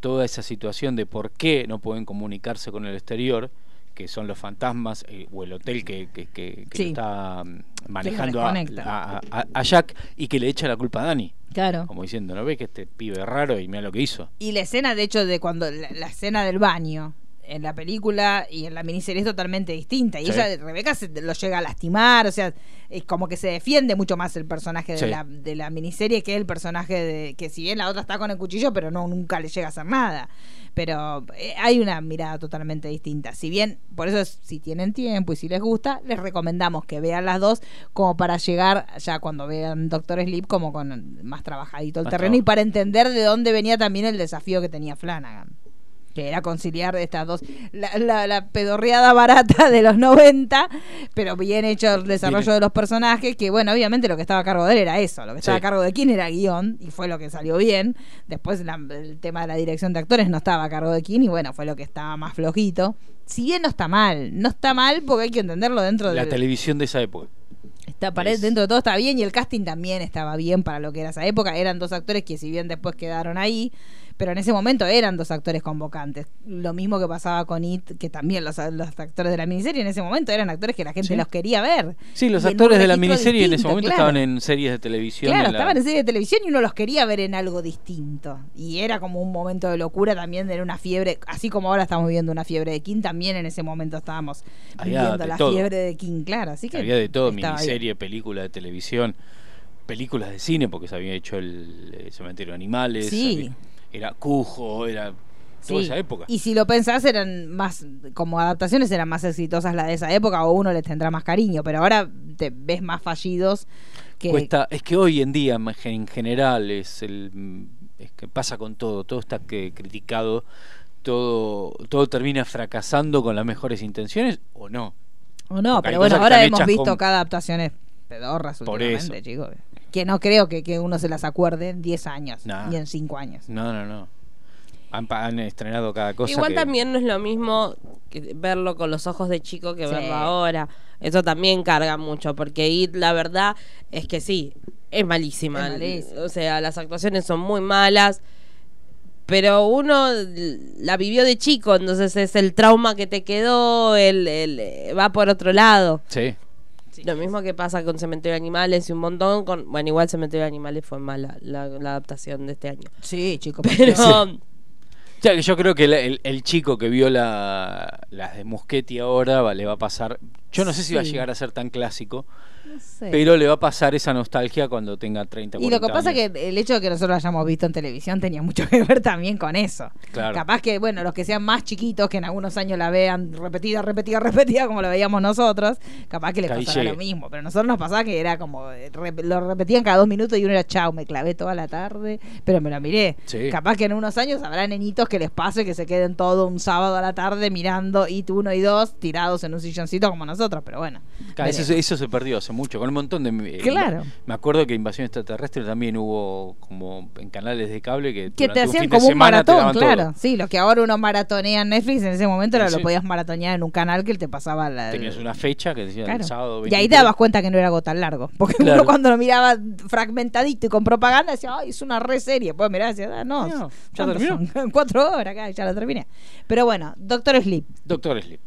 toda esa situación de por qué no pueden comunicarse con el exterior que son los fantasmas eh, o el hotel que, que- que- que Sí. lo está mm, manejando a, desconecta. a- a- a Jack y que le echa la culpa a Dani Claro. como diciendo no ves que este pibe es raro y mira lo que hizo Y la escena, de hecho, de cuando la, la escena del baño en la película y en la miniserie es totalmente distinta. Y Sí. ella, Rebeca, se lo llega a lastimar, o sea, es como que se defiende mucho más el personaje de, Sí. la, de la miniserie que el personaje de. que si bien la otra está con el cuchillo, pero no nunca le llega a hacer nada. Pero eh, hay una mirada totalmente distinta. Si bien, por eso, es- si tienen tiempo y si les gusta, les recomendamos que vean las dos, como para llegar ya cuando vean Doctor Sleep, como con más trabajadito el Más terreno y para entender de dónde venía también el desafío que tenía Flanagan. Que era conciliar estas dos. La, la, la pedorreada barata de los 90, pero bien hecho el desarrollo Bien. de los personajes. Que bueno, obviamente lo que estaba a cargo de él era eso. Lo que estaba Sí. a cargo de quién era guion, y fue lo que salió bien. Después la- el tema de la dirección de actores no estaba a cargo de quién, y bueno, fue lo que estaba más flojito. Si bien no está mal, no está mal porque hay que entenderlo dentro de la televisión de esa época Está Es- dentro de todo está bien y el casting también estaba bien para lo que era esa época. Eran dos actores que si bien después quedaron ahí, pero en ese momento eran dos actores convocantes. Lo mismo que pasaba con It, que también los, los actores de la miniserie en ese momento eran actores que la gente Sí. los quería ver. sí los actores de la miniserie en ese momento claro. estaban en series de televisión Claro, en la- estaban en serie de televisión y uno los quería ver en algo distinto. Y era como un momento de locura también, de una fiebre, así como ahora estamos viviendo una fiebre de King, también en ese momento estábamos Había viviendo la todo. fiebre de King, claro. Así que había de todo miniserie película de televisión películas de cine porque se había hecho el, cementerio de animales Sí. había- era Cujo era toda Sí. esa época Y si lo pensás, eran más, como adaptaciones eran más exitosas las de esa época, o uno les tendrá más cariño, pero ahora te ves más fallidos que. Cuesta- es que hoy en día en gen- en general es el es que pasa con todo todo está que criticado todo todo termina fracasando con las mejores intenciones o no o no, porque pero bueno, ahora hemos visto con- cada adaptaciones pedorras Por últimamente, eso. chicos. Que no creo que, que uno se las acuerde en 10 años, Nah. ni en 5 años. no no no han, han estrenado cada cosa Igual que- también no es lo mismo que verlo con los ojos de chico que Sí. verlo ahora. Eso también carga mucho, porque It, la verdad, es que sí, es malísima. Es malísima. O sea, las actuaciones son muy malas. pero uno la vivió de chico, entonces es el trauma que te quedó, el, el, eh, va por otro lado. Sí. Lo mismo que pasa con Cementerio de Animales y un montón con... Bueno, igual Cementerio de Animales fue mala la, la adaptación de este año. Sí, chicos. Pero... Ya que yo creo que el, el- el chico que vio la, las de Muschetti ahora va- le va a pasar. Yo no sé si va a Sí. llegar a ser tan clásico, sé. pero le va a pasar esa nostalgia cuando tenga 30 Y lo 40 que pasa años. es que el hecho de que nosotros lo hayamos visto en televisión tenía mucho que ver también con eso. Claro. Capaz que, bueno, los que sean más chiquitos, que en algunos años la vean repetida, repetida, [LAUGHS] repetida, como lo veíamos nosotros, capaz que les ahí pasará lo mismo. Pero a nosotros nos pasaba que era como, eh, lo repetían cada dos minutos y uno era chao, me clavé toda la tarde, pero me lo miré. Sí. Capaz que en unos años habrá nenitos que les pase que se queden todo un sábado a la tarde mirando IT 1 y 2 tirados en un silloncito como nosotros, pero bueno. Claro, eso, eso se perdió hace mucho, con un montón de... eh, Claro. Me acuerdo que Invasión Extraterrestre también hubo como en canales de cable que... Que te un hacían como un maratón, todo. claro. Sí, lo que ahora uno maratonea en Netflix, en ese momento Sí, lo podías maratonear en un canal que te pasaba la. Tenías una fecha que decía Claro. el sábado Y ahí te 23. dabas cuenta que no era algo tan largo. Porque Claro. uno cuando lo miraba fragmentadito y con propaganda decía, ay, es una re serie. Pues mirá, decía, ah, no, No, ya ¿cuántos terminó. son? [LAUGHS] Cuatro horas acá, ya la terminé. Pero bueno, Doctor Sleep. Doctor Sleep.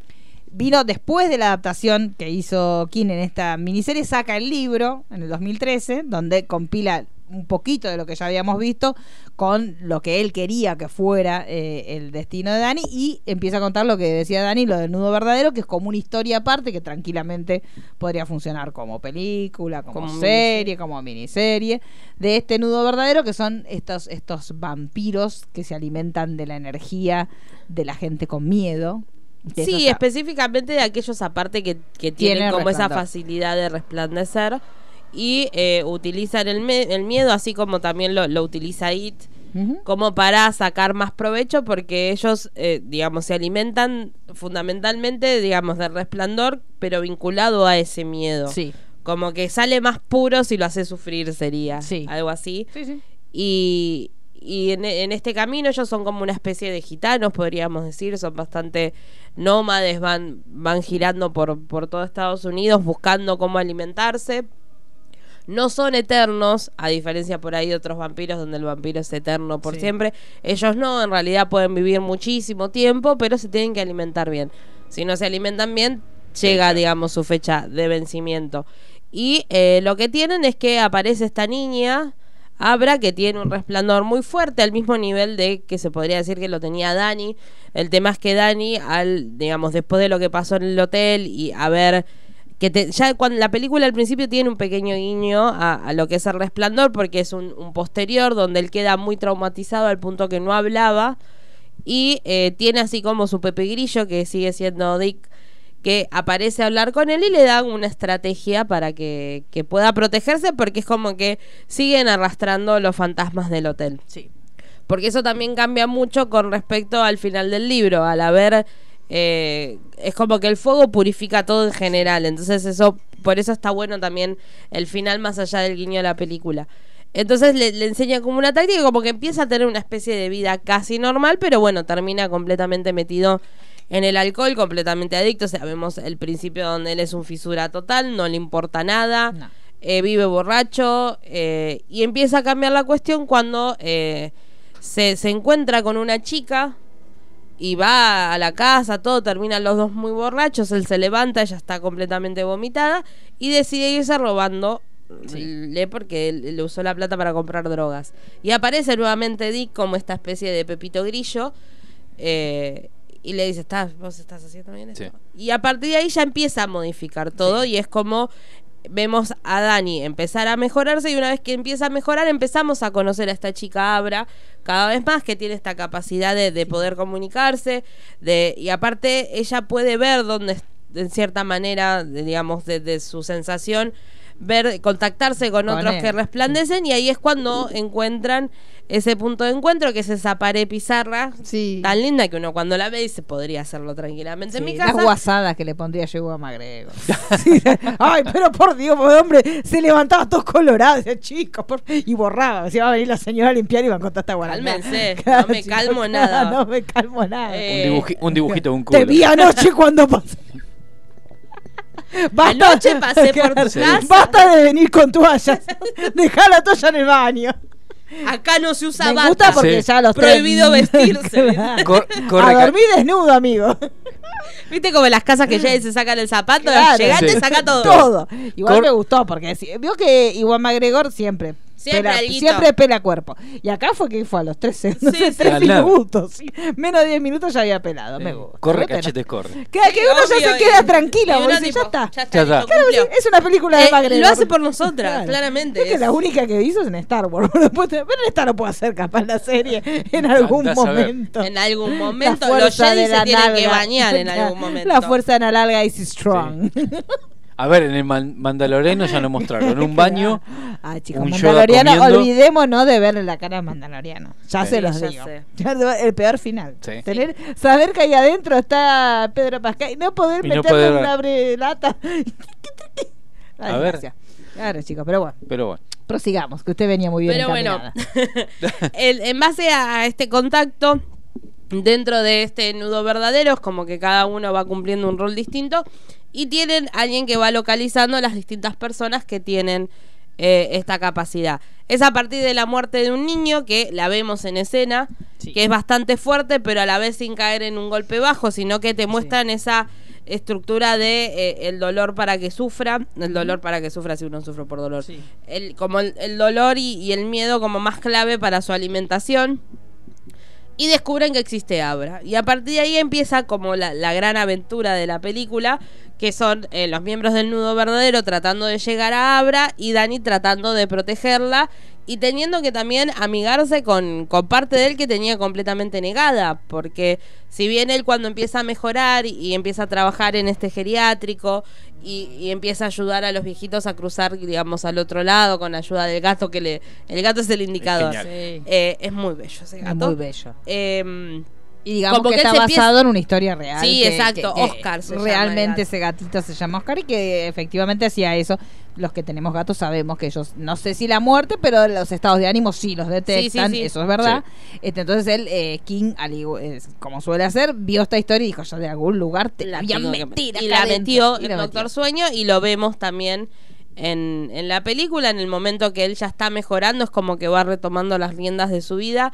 Vino después de la adaptación que hizo King en esta miniserie, saca el libro en el 2013, donde compila un poquito de lo que ya habíamos visto con lo que él quería que fuera eh, el destino de Dani y empieza a contar lo que decía Dani, lo del nudo verdadero, que es como una historia aparte que tranquilamente podría funcionar como película, como, Como serie, como miniserie, de este nudo verdadero que son estos, estos vampiros que se alimentan de la energía de la gente con miedo. Sí, está- específicamente de aquellos aparte que, que Tiene tienen como esa facilidad de resplandecer y eh, utilizan el, me- el miedo, así como también lo, lo utiliza IT, como para sacar más provecho porque ellos, eh, digamos, se alimentan fundamentalmente, digamos, del resplandor, pero vinculado a ese miedo. Sí. Como que sale más puro si lo hace sufrir, sería Sí. algo así. Sí, sí. Y, y en, en este camino ellos son como una especie de gitanos, podríamos decir, son bastante nómades, van, van girando por, por todo Estados Unidos buscando cómo alimentarse. No son eternos, a diferencia por ahí de otros vampiros donde el vampiro es eterno por Sí. siempre. Ellos no, en realidad pueden vivir muchísimo tiempo, pero se tienen que alimentar bien. Si no se alimentan bien, llega, digamos, su fecha de vencimiento. Y eh, lo que tienen es que aparece esta niña, Abra, que tiene un resplandor muy fuerte, al mismo nivel de que se podría decir que lo tenía Dani. El tema es que Dani, al, digamos, después de lo que pasó en el hotel y a ver que te- ya cuando la película al principio tiene un pequeño guiño a, a lo que es el resplandor porque es un, un posterior donde él queda muy traumatizado al punto que no hablaba y eh, tiene así como su Pepe Grillo que sigue siendo Dick que aparece a hablar con él y le dan una estrategia para que, que pueda protegerse porque es como que siguen arrastrando los fantasmas del hotel. Sí. Porque eso también cambia mucho con respecto al final del libro. Al haber. eh, es como que el fuego purifica todo en general. Entonces, eso. Por eso está bueno también el final más allá del guiño de la película. Entonces le, le enseña como una táctica, como que empieza a tener una especie de vida casi normal, pero bueno, termina completamente metido en el alcohol, completamente adicto. O sea, vemos el principio donde él es un fisura total, no le importa nada No. eh, vive borracho eh, y empieza a cambiar la cuestión cuando eh, se, se encuentra con una chica y va a la casa, todo, terminan los dos muy borrachos, él se levanta, ella está completamente vomitada y decide irse robando le porque le usó la plata para comprar drogas. Y aparece nuevamente Dick como esta especie de Pepito Grillo eh, y le dice, ¿Estás, ¿vos estás haciendo bien esto? Sí. Y a partir de ahí ya empieza a modificar todo y es como vemos a Dani empezar a mejorarse y una vez que empieza a mejorar empezamos a conocer a esta chica Abra cada vez más que tiene esta capacidad de, de poder comunicarse de y aparte ella puede ver dónde en cierta manera de- digamos desde su sensación ver contactarse con, Con otros él. que resplandecen y ahí es cuando encuentran ese punto de encuentro que es esa pared pizarra Sí. tan linda que uno cuando la ve dice podría hacerlo tranquilamente en mi las casa guasadas que le pondría yo a Magrego. [LAUGHS] Sí. Ay, pero por Dios, hombre, se levantaba todo colorado, decía, chicos, por-", y borraba. Decía, va a venir la señora a limpiar y va a contar esta guaraná. Cálmense, [LAUGHS] no me calmo nada. [LAUGHS] No me calmo nada. Eh, un, dibuji- un dibujito de un culo. Te vi anoche cuando pasé. Anoche pasé por tu casa. Basta de venir con toallas. Dejá la toalla en el baño. Acá no se usa Me bata. gusta porque Sí. ya los Prohibido tres- [LAUGHS] vestirse. [LAUGHS] Claro. Cor- A ca- dormir desnudo, amigo. ¿Viste como en las casas que llegan y se sacan el zapato? Claro. Llegaste, Sí. saca todo. Todo. Igual Cor- me gustó porque si- vio que Iwan McGregor siempre. Siempre pela, siempre pela cuerpo. Y acá fue que fue a los 13, [LAUGHS] no Sí, sé, sí. 3 Al nada. minutos. sí. Menos de 10 minutos ya había pelado. Me gusta. Corre cachetes, corre. Que, que uno Obvio, ya se queda uno tipo, ya está. Ya está, Ya está. Claro, es una película de Eh, McGregor. lo hace por nosotras, claramente. Es que la única que hizo es en Star Wars. [LAUGHS] Pero en esta no puede hacer capaz la serie en algún momento. En algún momento los Jedi de se la tienen que bañar en algún [LAUGHS] momento. La fuerza de la larga is strong. A ver, en el Man- Mandaloriano ya nos mostraron un baño. [LAUGHS] Ah, chicos, un Mandaloriano, olvidémonos de verle la cara a Mandaloriano. Ya Sí. se los Ya digo. sé. [LAUGHS] El peor final. Sí. Tener, saber que ahí adentro está Pedro Pascal y no poder Y no meterle poder- una abre lata. La [LAUGHS] A ver. desgracia. Claro, chicos, pero bueno, Pero bueno. prosigamos, que usted venía muy bien Pero bueno, encaminada. el- en base a este contacto, dentro de este nudo verdadero, es como que cada uno va cumpliendo un rol distinto y tienen alguien que va localizando las distintas personas que tienen eh, esta capacidad. Es a partir de la muerte de un niño que la vemos en escena, Sí. que es bastante fuerte, pero a la vez sin caer en un golpe bajo, sino que te muestran esa estructura de eh, el dolor para que sufra, el dolor para que sufra si uno sufre por dolor, Sí. el, como el, el dolor y, y el miedo como más clave para su alimentación. Y descubren que existe Abra. Y a partir de ahí empieza como la, la gran aventura de la película, que son eh, los miembros del nudo verdadero tratando de llegar a Abra y Dani tratando de protegerla y teniendo que también amigarse con, con parte de él que tenía completamente negada, porque si bien él cuando empieza a mejorar y, y empieza a trabajar en este geriátrico y, y empieza a ayudar a los viejitos a cruzar, digamos, al otro lado con ayuda del gato, que le... El gato es el indicador. genial. Sí. Eh, es muy bello ese Es gato. muy bello. Eh, Y digamos Como que, que está basado en una historia real. Sí, que- exacto, que- Oscar se el Realmente ese gatito se llama Oscar y que efectivamente hacía eso. Los que tenemos gatos sabemos que ellos, no sé si la muerte, pero los estados de ánimo sí los detectan, sí. eso es verdad. Este, entonces él, eh, King, es- como suele hacer, vio esta historia y dijo, yo de algún lugar te la voy a tengo que meter Y la adentro". metió la Doctor metió. Sueño y lo vemos también en, en la película. En el momento que él ya está mejorando, es como que va retomando las riendas de su vida.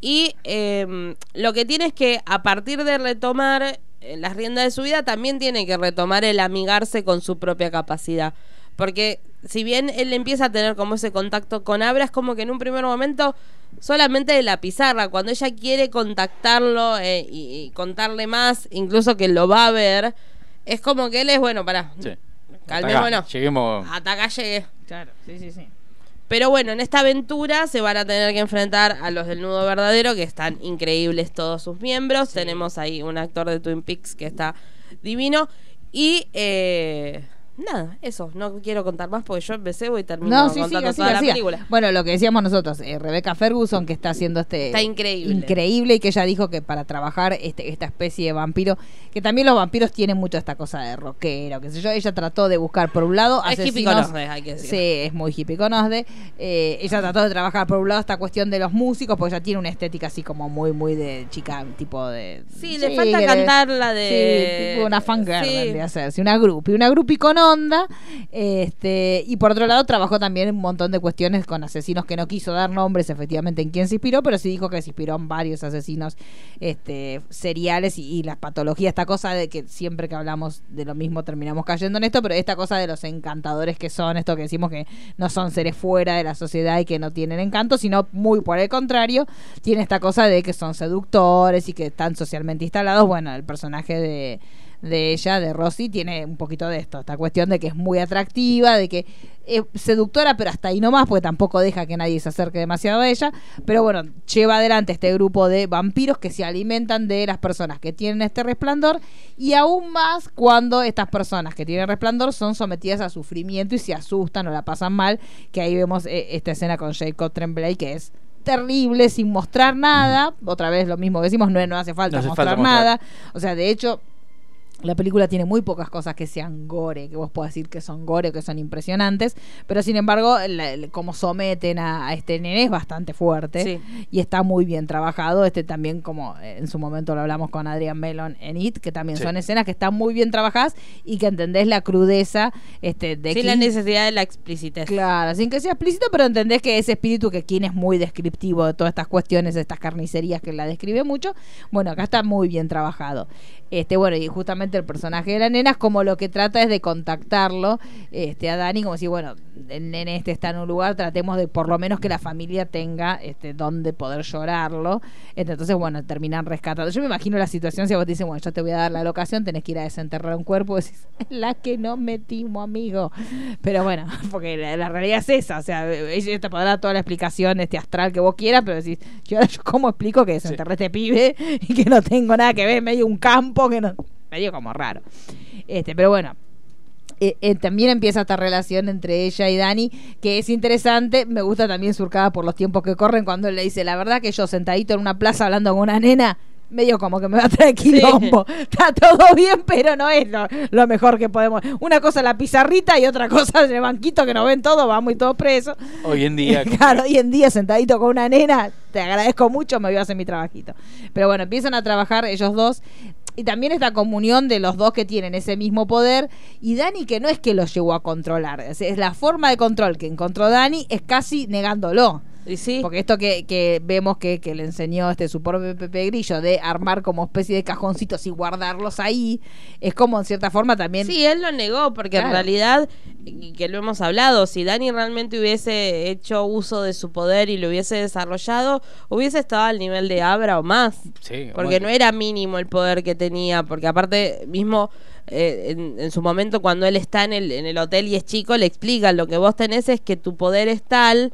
Y eh, lo que tiene es que a partir de retomar eh, las riendas de su vida, también tiene que retomar el amigarse con su propia capacidad. Porque si bien él empieza a tener como ese contacto con Abra, es como que en un primer momento solamente de la pizarra, cuando ella quiere contactarlo eh, y, y contarle más, incluso que lo va a ver, es como que él es, bueno, pará, Sí. calmémonos. Hasta acá, Lleguemos. Hasta acá llegué. Claro, sí, sí, sí. Pero bueno, en esta aventura se van a tener que enfrentar a los del nudo verdadero, que están increíbles todos sus miembros. Tenemos ahí un actor de Twin Peaks que está divino. Y eh, nada, eso. No quiero contar más porque yo empecé y termino No, sí, contando sí, toda la película. Bueno, lo que decíamos nosotros, eh, Rebecca Ferguson, que está haciendo este. Está increíble. Increíble, y que ella dijo que para trabajar este, esta especie de vampiro, que también los vampiros tienen mucho esta cosa de rockero, qué sé yo. Ella trató de buscar, por un lado, Es hippie asesinos. hay que decir. Sí, es muy hippie con osde. Eh, ella trató de trabajar, por un lado, esta cuestión de los músicos, porque ella tiene una estética así como muy, muy de chica, tipo de. Sí, le falta cantar la de- Sí, tipo una fangirl a hacerse, una groupie, una groupie onda. Este, y por otro lado, trabajó también un montón de cuestiones con asesinos que no quiso dar nombres efectivamente en quién se inspiró, pero sí dijo que se inspiró en varios asesinos este, seriales y, y las patologías, esta cosa de que siempre que hablamos de lo mismo terminamos cayendo en esto, pero esta cosa de los encantadores que son, esto que decimos que no son seres fuera de la sociedad y que no tienen encanto, sino muy por el contrario, tiene esta cosa de que son seductores y que están socialmente instalados. Bueno, el personaje de de ella, de Rosy, tiene un poquito de esto, esta cuestión de que es muy atractiva, de que es seductora, pero hasta ahí no más, porque tampoco deja que nadie se acerque demasiado a ella. Pero bueno, lleva adelante este grupo de vampiros que se alimentan de las personas que tienen este resplandor, y aún más cuando estas personas que tienen resplandor son sometidas a sufrimiento y se asustan o la pasan mal, que ahí vemos eh, esta escena con Jacob Tremblay, que es terrible sin mostrar nada, otra vez lo mismo que decimos, no, no hace falta No hace mostrar falta mostrar. nada, o sea, de hecho La película tiene muy pocas cosas que sean gore, que vos puedas decir que son gore o que son impresionantes, pero sin embargo, la- la- como someten a, a este nene es bastante fuerte Sí. y está muy bien trabajado. Este también, como en su momento lo hablamos con Adrián Melon en It, que también Sí. son escenas que están muy bien trabajadas y que entendés la crudeza este, de Sin la necesidad de la explicitez. Claro, sin que sea explícito, pero entendés que ese espíritu que King es muy descriptivo de todas estas cuestiones, de estas carnicerías que la describe mucho, bueno, acá está muy bien trabajado. Este, bueno, y justamente el personaje de la nena es como lo que trata es de contactarlo, este, a Dani, como si, bueno, el nene este está en un lugar, tratemos de por lo menos que la familia tenga este donde poder llorarlo. Este, Entonces, bueno, terminan rescatando. Yo me imagino la situación si a vos te dicen, bueno, yo te voy a dar la locación, tenés que ir a desenterrar un cuerpo, decís, la que no metimos, amigo. Pero bueno, [LAUGHS] porque la, la realidad es esa, o sea, ella te podrá dar toda la explicación este astral que vos quieras, pero decís, yo ahora cómo explico que desenterré este pibe y que no tengo nada que ver, medio un campo que no, medio como raro. Este, pero bueno, eh, eh, también empieza esta relación entre ella y Dani, que es interesante. Me gusta también surcada por los tiempos que corren cuando él le dice, la verdad que yo sentadito en una plaza hablando con una nena, medio como que me va a traer quilombo. [LAUGHS] Está todo bien, pero no es lo, lo mejor que podemos. Una cosa la pizarrita y otra cosa el banquito que nos ven todos, vamos y todos presos. Hoy en día. [LAUGHS] Claro, hoy en día sentadito con una nena, te agradezco mucho, me voy a hacer mi trabajito. Pero bueno, empiezan a trabajar ellos dos. Y también esta comunión de los dos que tienen ese mismo poder. Y Dani, que no es que lo llegó a controlar. Es, es la forma de control que encontró Dani, es casi negándolo. Y sí. Porque esto que, que vemos que, que le enseñó este su propio Pepe Grillo de armar como especie de cajoncitos y guardarlos ahí, es como en cierta forma también. Sí, él lo negó porque Claro. en realidad, y que lo hemos hablado, si Dani realmente hubiese hecho uso de su poder y lo hubiese desarrollado, hubiese estado al nivel de Abra o más. Sí, Porque bueno. no era mínimo el poder que tenía, porque aparte mismo eh, en, en su momento cuando él está en el, en el hotel y es chico, le explican lo que vos tenés es que tu poder es tal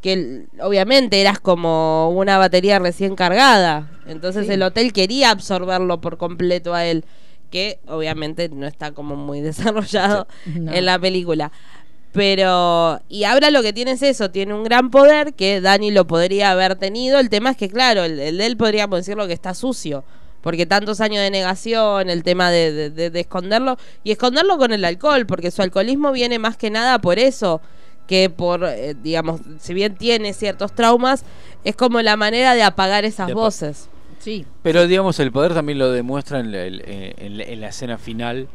que obviamente eras como una batería recién cargada. Entonces Sí. el hotel quería absorberlo por completo a él, que obviamente no está como muy [LAUGHS] desarrollado Sí. No. en la película. Pero, y ahora lo que tiene es eso, tiene un gran poder que Dani lo podría haber tenido. El tema es que, claro, el, el de él podríamos decirlo que está sucio. Porque tantos años de negación, el tema de, de- de- de esconderlo, y esconderlo con el alcohol, porque su alcoholismo viene más que nada por eso, que por, eh, digamos, si bien tiene ciertos traumas, es como la manera de apagar esas De voces. Sí. Pero digamos, el poder también lo demuestra en la, eh, en la- en la escena final,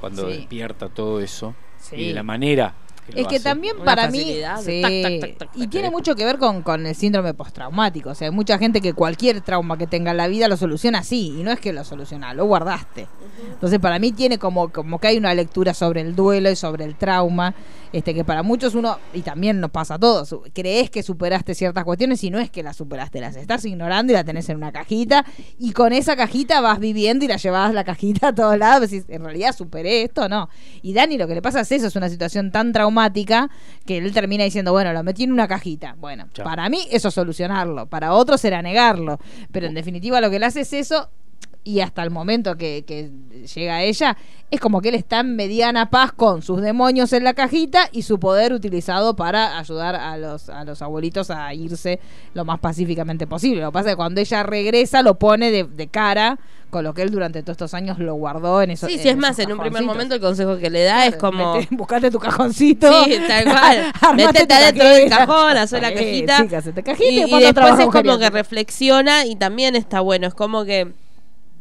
cuando Sí. despierta todo eso. Sí. Y de la manera. Que Es lo que hace. también Una para mí sí, tac, tac, tac, tac, y tiene mucho que ver con, con el síndrome postraumático. O sea, hay mucha gente que cualquier trauma que tenga en la vida lo soluciona así. Y no es que lo soluciona, lo guardaste. Entonces para mí tiene como, como que hay una lectura sobre el duelo y sobre el trauma. Este, que para muchos uno, y también nos pasa a todos, crees que superaste ciertas cuestiones y no es que las superaste, las estás ignorando y la tenés en una cajita y con esa cajita vas viviendo y la llevas la cajita a todos lados, decís, en realidad superé esto, no. Y Dani lo que le pasa es eso, es una situación tan traumática que él termina diciendo, bueno, lo metí en una cajita. Bueno, Chao. para mí eso es solucionarlo, para otros era negarlo, pero en definitiva lo que le hace es eso y hasta el momento que, que llega ella, es como que él está en mediana paz con sus demonios en la cajita y su poder utilizado para ayudar a los, a los abuelitos a irse lo más pacíficamente posible. Lo que pasa es que cuando ella regresa lo pone de, de cara con lo que él durante todos estos años lo guardó en esos Sí, sí, es más, en un primer momento el consejo que le da es como... Mete- [LAUGHS] buscate tu cajoncito. Sí, tal [LAUGHS] cual. Métete adentro del cajón, hacé la Sí, cajita. hacete cajita y, y y después es como que reflexiona y también está bueno. Es como que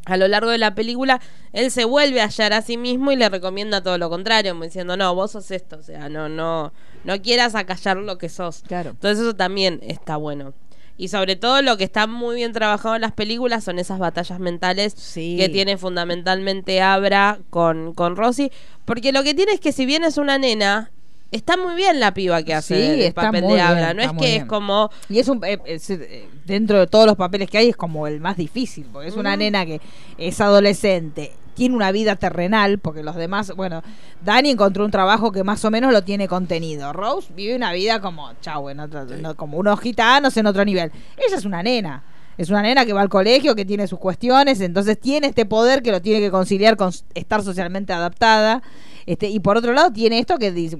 a lo largo de la película él se vuelve a hallar a sí mismo y le recomienda todo lo contrario, diciendo, no, vos sos esto, o sea, no, no, no quieras acallar lo que sos. Claro. Entonces eso también está bueno. Y sobre todo lo que está muy bien trabajado en las películas son esas batallas mentales Sí. que tiene fundamentalmente Abra con, con Rosy. Porque lo que tiene es que si bien es una nena, está muy bien la piba que hace Sí, el está papel muy de Abra. bien, no es que bien. es como... Y es un eh, es, eh, dentro de todos los papeles que hay es como el más difícil, porque es una nena que es adolescente, tiene una vida terrenal, porque los demás, bueno, Dani encontró un trabajo que más o menos lo tiene contenido. Rose vive una vida como, chau, en otro- no- como unos gitanos en otro nivel. Ella es una nena. Es una nena que va al colegio, que tiene sus cuestiones, entonces tiene este poder que lo tiene que conciliar con estar socialmente adaptada. Este, y por otro lado tiene esto que dice,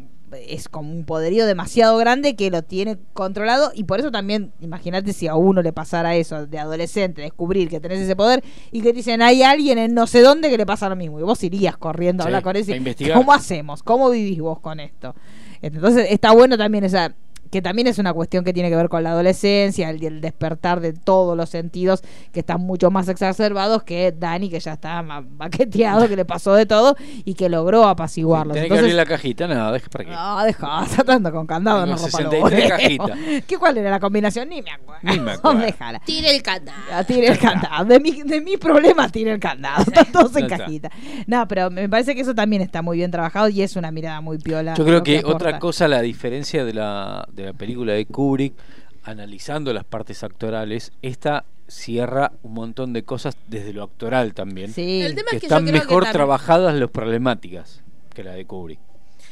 es como un poderío demasiado grande que lo tiene controlado y por eso también, imagínate si a uno le pasara eso de adolescente, descubrir que tenés ese poder y que te dicen hay alguien en no sé dónde que le pasa lo mismo y vos irías corriendo a Sí, hablar con él y. ¿cómo hacemos? ¿Cómo vivís vos con esto? Entonces está bueno también esa que también es una cuestión que tiene que ver con la adolescencia, el, el despertar de todos los sentidos que están mucho más exacerbados que Dani, que ya está baqueteado, que le pasó de todo y que logró apaciguarlos. Tenés que Entonces, abrir la cajita, nada, deja para qué. no, deja, [LAUGHS] está tanto con candado, no los 63 huevos. cajitas. [LAUGHS] ¿Qué cuál era la combinación? Ni me acuerdo. Ni me acuerdo. [LAUGHS] Déjala. Tire el candado. Ah, Tire el candado. De mi, de mi problema, tire el candado. Están todos en Ya está. cajita. No, pero me parece que eso también está muy bien trabajado y es una mirada muy piola. Yo creo que aporta. otra cosa, la diferencia de la, de la película de Kubrick, analizando las partes actorales, esta cierra un montón de cosas desde lo actoral también. Sí, El tema Que es que yo están creo mejor trabajadas las problemáticas que la de Kubrick.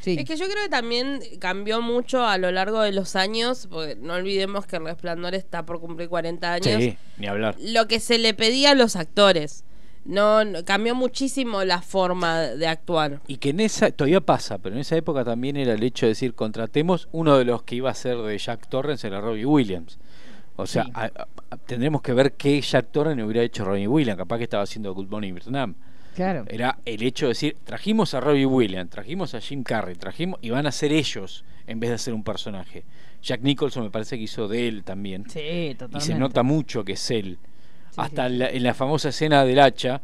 sí. Es que yo creo que también cambió mucho a lo largo de los años, porque no olvidemos que el Resplandor está por cumplir 40 años. Sí, ni hablar. Lo que se le pedía a los actores. No, no- cambió muchísimo la forma de actuar. Y que en esa, todavía pasa, pero en esa época también era el hecho de decir, contratemos uno de los que iba a ser de Jack Torrance, era Robbie Williams. O sea, Sí. a- a- tendremos que ver qué Jack Torrance hubiera hecho Robbie Williams, capaz que estaba haciendo Good Morning Vietnam. Claro. Era el hecho de decir, trajimos a Robbie Williams, trajimos a Jim Carrey, trajimos y van a ser ellos en vez de hacer un personaje. Jack Nicholson me parece que hizo de él también. Sí, y totalmente. se nota mucho que es él. Hasta sí. En, la, en la famosa escena del hacha,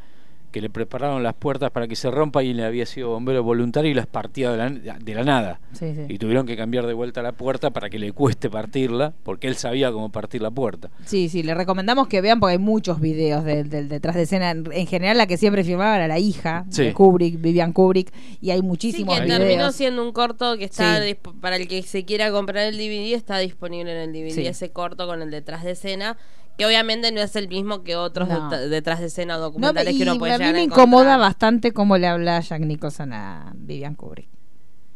que le prepararon las puertas para que se rompa y él había sido bombero voluntario y las partía de la, de la nada. Sí, sí. Y tuvieron que cambiar de vuelta la puerta para que le cueste partirla, porque él sabía cómo partir la puerta. Sí, sí, le recomendamos que vean porque hay muchos videos del, del detrás de escena. En, en general, la que siempre filmaba era la hija Sí. de Kubrick, Vivian Kubrick, y hay Sí, muchísimos que videos. terminó siendo un corto que está para el que se quiera comprar el DVD está disponible en el DVD Sí. ese corto con el detrás de escena que obviamente no es el mismo que otros No. det- detrás de escena No, documentales y que uno puede a mí llegar me incomoda bastante cómo le habla Jack Nicholson a Vivian Kubrick.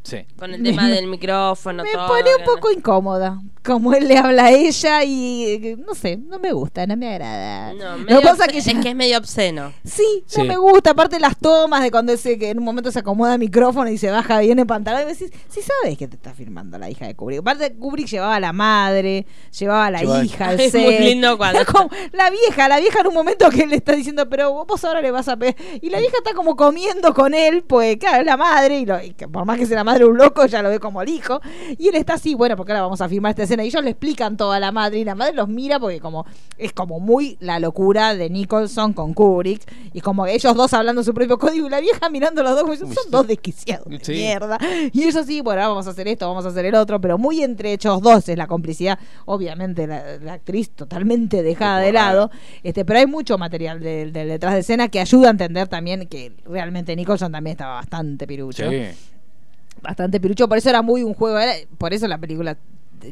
Sí. con el tema del micrófono me todo, pone un poco incómoda como él le habla a ella y eh, no sé, no me gusta, no me agrada. no, Lo que pasa que es ya- que es medio obsceno Sí, no Sí. me gusta. Aparte las tomas de cuando ese que en un momento se acomoda el micrófono y se baja bien el pantalón. Y me decís, si sabes que te está filmando la hija de Kubrick. Aparte Kubrick llevaba a la madre, llevaba a la hija al [LAUGHS] Es muy lindo cuando- [LAUGHS] Es como la vieja, la vieja en un momento que le está diciendo, pero vos ahora le vas a pegar. Y la vieja está como comiendo con él, pues claro, es la madre. Y, lo- y que por más que sea la madre un loco, ya lo ve como el hijo. Y él está así, bueno, porque ahora vamos a filmar esta escena. Y ellos le explican todo a la madre. Y la madre los mira porque como es como muy la locura de Nicholson con Kubrick. Y como ellos dos hablando su propio código. Y la vieja mirando los dos, como son dos desquiciados de Sí. mierda. Y ellos sí, bueno, ahora vamos a hacer esto, vamos a hacer el otro. Pero muy entre ellos dos es la complicidad. Obviamente la, la actriz totalmente dejada de lado. Este, pero hay mucho material del del detrás de escena que ayuda a entender también que realmente Nicholson también estaba bastante pirucho Sí. Bastante pirucho, por eso era muy un juego, era- por eso la película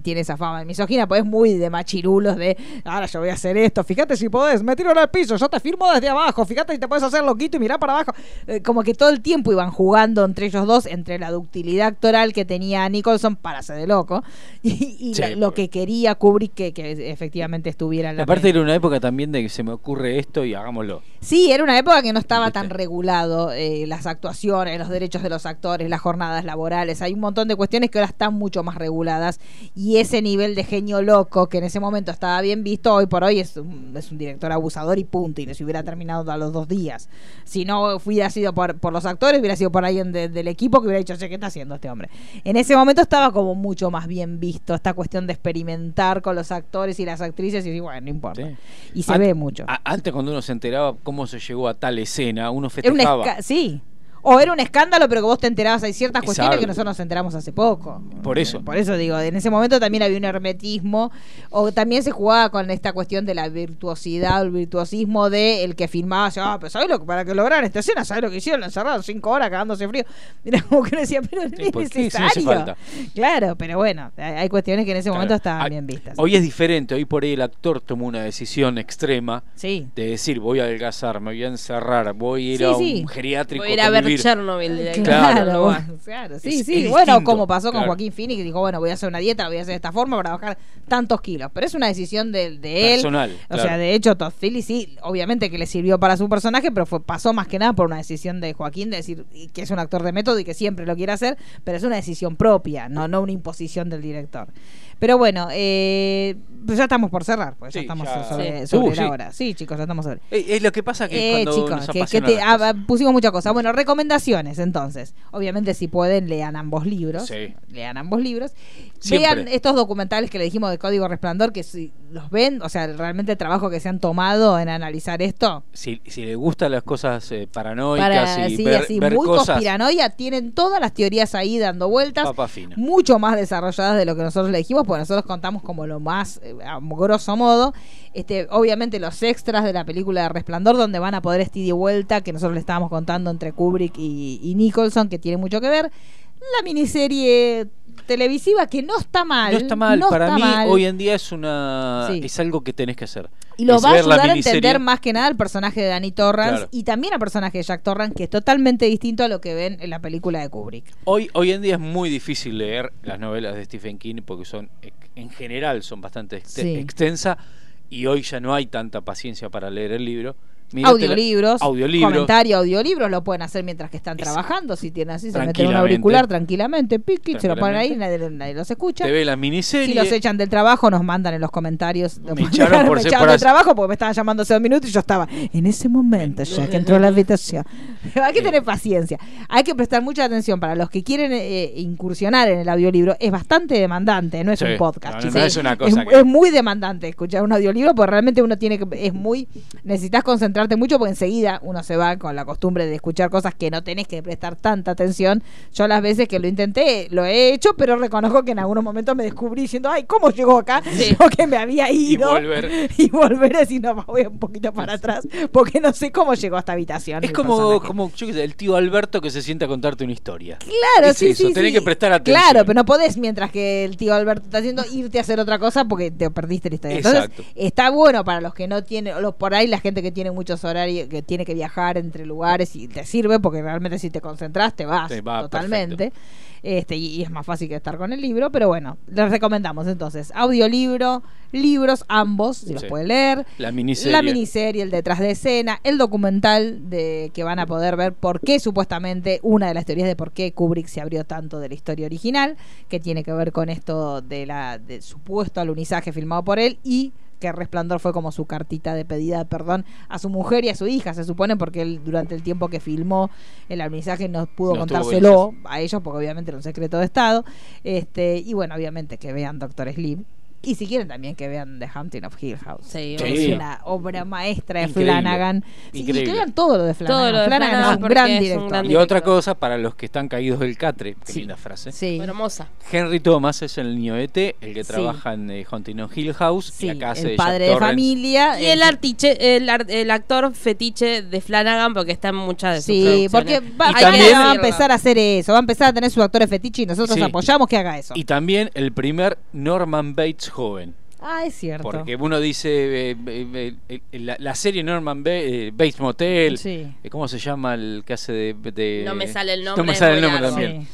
tiene esa fama de misógina, pues es muy de machirulos, de ahora yo voy a hacer esto, fíjate si podés, me tiro al piso, yo te firmo desde abajo, fíjate si te puedes hacer loquito y mirar para abajo. Eh, como que todo el tiempo iban jugando entre ellos dos, entre la ductilidad actoral que tenía Nicholson para ser de loco, y, y Sí, la- lo que quería Kubrick que, que efectivamente estuviera en la Aparte era una época también de que se me ocurre esto y hagámoslo. Sí, era una época que no estaba tan regulado eh, las actuaciones, los derechos de los actores, las jornadas laborales. Hay un montón de cuestiones que ahora están mucho más reguladas y ese nivel de genio loco que en ese momento estaba bien visto, hoy por hoy es un, es un director abusador y punto. Y no se hubiera terminado a los dos días. Si no hubiera sido por, por los actores, hubiera sido por alguien de- del equipo que hubiera dicho, che, ¿qué está haciendo este hombre? En ese momento estaba como mucho más bien visto esta cuestión de experimentar con los actores y las actrices y bueno, no importa. Sí. Y se ve mucho. antes cuando uno se enteraba cómo se llegó a tal escena, uno Era festejaba. sí. O era un escándalo, pero que vos te enterabas. Hay ciertas Es cuestiones que nosotros nos enteramos hace poco. Por eso. Por eso digo, en ese momento también había un hermetismo. O también se jugaba con esta cuestión de la virtuosidad o el virtuosismo de el que filmaba. Ah, pero ¿sabes lo que para que lograran esta escena? ¿Sabes lo que hicieron? Lo encerraron cinco horas cagándose frío. Mira, [LAUGHS] como que uno decía, pero no Sí, es necesario. Claro, pero bueno, hay cuestiones que en ese Claro. momento estaban bien vistas. Hoy es diferente, hoy por ahí el actor tomó una decisión extrema Sí. de decir voy a adelgazar, me voy a encerrar, voy a ir Sí, a sí. un geriátrico Voy a ir a a ver Chernobyl. de. Claro. Claro, sí, Es- sí. es bueno, distinto, como pasó con claro. Joaquín Phoenix, que dijo, bueno, voy a hacer una dieta, la voy a hacer de esta forma para bajar tantos kilos. Pero es una decisión de, de él. Personal, O claro. sea, de hecho, Todd Phillips sí, obviamente que le sirvió para su personaje, pero fue, pasó más que nada por una decisión de Joaquín de decir que es un actor de método y que siempre lo quiere hacer, pero es una decisión propia, no, no una imposición del director. Pero bueno, eh, pues ya estamos por cerrar, pues ya estamos ya. sobre, Sí. sobre Uh, la sí. hora. Sí, chicos, ya estamos sobre. Eh, Es lo que pasa que Eh, cuando chicos, nos que, te- ah, pusimos muchas cosas. Bueno, recomendaciones entonces. Obviamente si pueden, lean ambos libros. Sí. Lean ambos libros. Siempre. Vean estos documentales que le dijimos de Código Resplandor, que si los ven, o sea, realmente el trabajo que se han tomado en analizar esto. Si, si le gustan las cosas eh, paranoicas Para, y sí, ver, así, ver muy cosas, conspiranoia, tienen todas las teorías ahí dando vueltas. papa fina. mucho más desarrolladas de lo que nosotros le dijimos, porque nosotros contamos como lo más, eh, grosso modo, este, obviamente los extras de la película de Resplandor, donde van a poder este y vuelta, que nosotros le estábamos contando entre Kubrick y Nicholson, que tiene mucho que ver. La miniserie televisiva que no está mal. No está mal, no para está mí mal. hoy en día es una Sí. es algo que tenés que hacer. Y lo Es va a ayudar a entender más que nada el personaje de Danny Torrance Claro. y también al personaje de Jack Torrance, que es totalmente distinto a lo que ven en la película de Kubrick. Hoy, hoy en día es muy difícil leer las novelas de Stephen King porque son, en general, son bastante ex- Sí. extensas y hoy ya no hay tanta paciencia para leer el libro. Audiolibros, audiolibros. comentario, audiolibros lo pueden hacer mientras que están trabajando, si tienen así, se meten un auricular tranquilamente, clic, se lo ponen ahí, nadie, nadie los escucha. Te ve la miniserie. Si los echan del trabajo, nos mandan en los comentarios. Me echaron por [LAUGHS] me echaron del trabajo porque me estaban llamando hace dos minutos y yo estaba en ese momento ya que entró a la habitación. [LAUGHS] Hay que tener paciencia. Hay que prestar mucha atención para los que quieren eh, incursionar en el audiolibro. Es bastante demandante, no es Sí. un podcast. No, no, chicos. no es una cosa es, que- es muy demandante escuchar un audiolibro porque realmente uno tiene que. Es muy. Necesitas concentrarte mucho porque enseguida uno se va con la costumbre de escuchar cosas que no tenés que prestar tanta atención. Yo las veces que lo intenté, lo he hecho, pero reconozco que en algunos momentos me descubrí diciendo, ay, ¿cómo llegó acá? Sí. [LAUGHS] Yo que me había ido. volver. [LAUGHS] Y volver a decir, no, voy un poquito para atrás porque no sé cómo llegó a esta habitación. Es como, personaje. como yo qué sé, el tío Alberto que se sienta a contarte una historia. Claro, Es sí, eso, sí, tenés sí. que prestar atención. Claro, pero no podés mientras que el tío Alberto está haciendo irte a hacer otra cosa porque te perdiste la historia. Entonces, está bueno para los que no tienen, los- por ahí la gente que tiene muchos horarios, que tiene que viajar entre lugares y te sirve porque realmente si te concentras te vas Te va, totalmente. Este, y, y es más fácil que estar con el libro, pero bueno, les recomendamos entonces audiolibro, libros, ambos, si los Sí. puede leer. La miniserie. La miniserie, el detrás de escena, el documental de que van a poder ver por qué supuestamente una de las teorías de por qué Kubrick se abrió tanto de la historia original, que tiene que ver con esto de la de supuesto alunizaje filmado por él y que Resplandor fue como su cartita de pedida de perdón a su mujer y a su hija, se supone, porque él durante el tiempo que filmó el alunizaje no pudo No contárselo a ellos, porque obviamente era un secreto de Estado. Este, y bueno, obviamente que vean Doctor Sleep. Y si quieren también que vean The Haunting of Hill House. Sí, que Sí. es una obra maestra de Increíble. Flanagan. Sí, y que vean todo lo de Flanagan. Todo lo de Flanagan, Flanagan es un gran es un director. Y otra cosa, para los que están caídos del catre, qué Sí. linda frase. Sí. Hermosa. Henry Thomas es el niño ET, el que Sí. trabaja en eh, Hunting on Hill House Sí, y acá hace el de padre Jack de familia. Y el, artiche, el, ar- el actor fetiche de Flanagan, porque está en muchas de sus Sí, porque va, Y Flanagan también- va a empezar a hacer eso, va a empezar a tener sus actores fetiche y nosotros Sí. apoyamos que haga eso. Y también el primer Norman Bates joven. ah, es cierto. Porque uno dice, eh, eh, eh, eh, la, la serie Norman Ba- eh, Bates Motel, Sí. eh, ¿cómo se llama el que hace de... de- No me sale el No nombre, me es sale el nombre largo. también. Sí.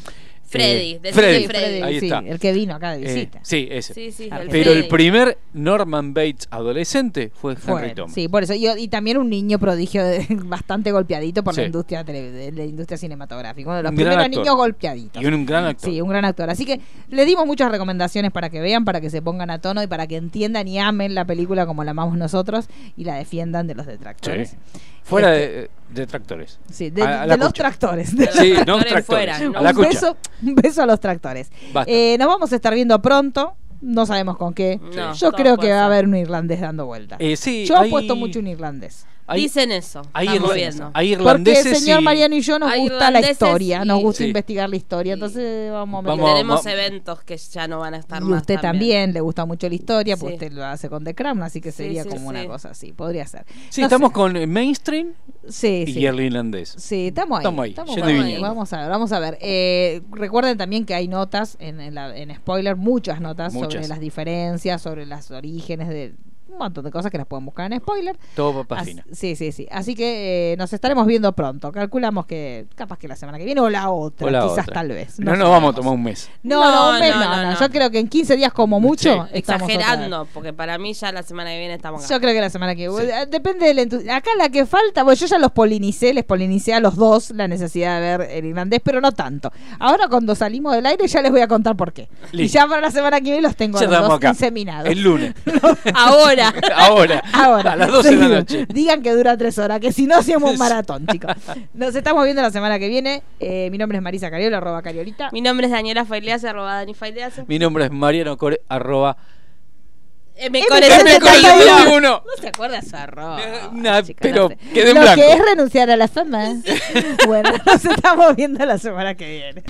Freddy, Eh, decile Freddy. Freddy. Ahí sí, está. el que vino acá de Eh, visita. sí, ese. Sí, sí, el Pero el primer Norman Bates adolescente fue Henry Fue, Thomas. sí, por eso. Y, y también un niño prodigio de- [LAUGHS] bastante golpeadito por la industria de la industria cinematográfica. Uno de los Un primeros niños golpeaditos. Y un, un gran actor. Sí, un gran actor. Así que le dimos muchas recomendaciones para que vean, para que se pongan a tono y para que entiendan y amen la película como la amamos nosotros y la defiendan de los detractores. Sí. Fuera Este, de, de tractores. Sí, de, A- a de la los cucha. tractores. De [LAUGHS] los Sí, tractores no tractores. fuera, A la un, beso, [LAUGHS] un beso a los tractores. Eh, nos vamos a estar viendo pronto. No sabemos con qué. No, Yo creo que va a haber un irlandés dando vueltas. Eh, sí, Yo hay- apuesto mucho un irlandés. Hay- Dicen eso. hay Estamos viendo. hay Porque irlandeses el señor y- Mariano y yo nos Hay gusta la historia, nos y- gusta Sí. investigar la historia, entonces vamos a Vamos- Tenemos va- eventos que ya no van a estar y más. usted también. le gusta mucho la historia, pues Sí. usted lo hace con The Crown, así que sería sí, como una cosa así, podría ser. Sí, No estamos sé. con mainstream Sí, y sí. el irlandés. Sí, estamos ahí. Estamos ahí, estamos ahí. Vamos a ver, vamos a ver. Eh, recuerden también que hay notas en, en, la- en spoiler, muchas notas sobre Muchas. las diferencias, sobre los orígenes de un montón de cosas que las pueden buscar en spoiler. Todo papas Así- finas. sí, sí, sí. Así que eh, nos estaremos viendo pronto. Calculamos que capaz que la semana que viene o la otra, O la quizás otra. tal vez. No, nos sabemos. vamos a tomar un mes. No, No, no, un mes no, no, no, no. no. Yo creo que en 15 días como mucho Sí. Exagerando, porque para mí ya la semana que viene estamos acá. Yo creo que la semana que Sí. eh, depende del entusiasmo. Acá la que falta, bueno, yo ya los polinicé, les polinicé a los dos la necesidad de ver el irlandés, pero no tanto. Ahora cuando salimos del aire ya les voy a contar por qué. Y Listo. ya para la semana que viene los tengo a los dos acá. inseminados. El lunes. [LAUGHS] Ahora. [LAUGHS] Ahora. Ahora, A las 12 de la noche. Digan que dura tres horas, que si no hacemos un maratón, chicos. Nos estamos viendo la semana que viene. Eh, mi nombre es Marisa Cariola, arroba Cariolita. Mi nombre es Daniela Failease, arroba Dani Failease. Mi nombre es Mariano Core, arroba. M. M. Core Core 71. 71. No se acuerda su arroba. Nah, chicos, pero no sé. quedé en Lo blanco. que es renunciar a la fama. bueno, nos estamos viendo la semana que viene.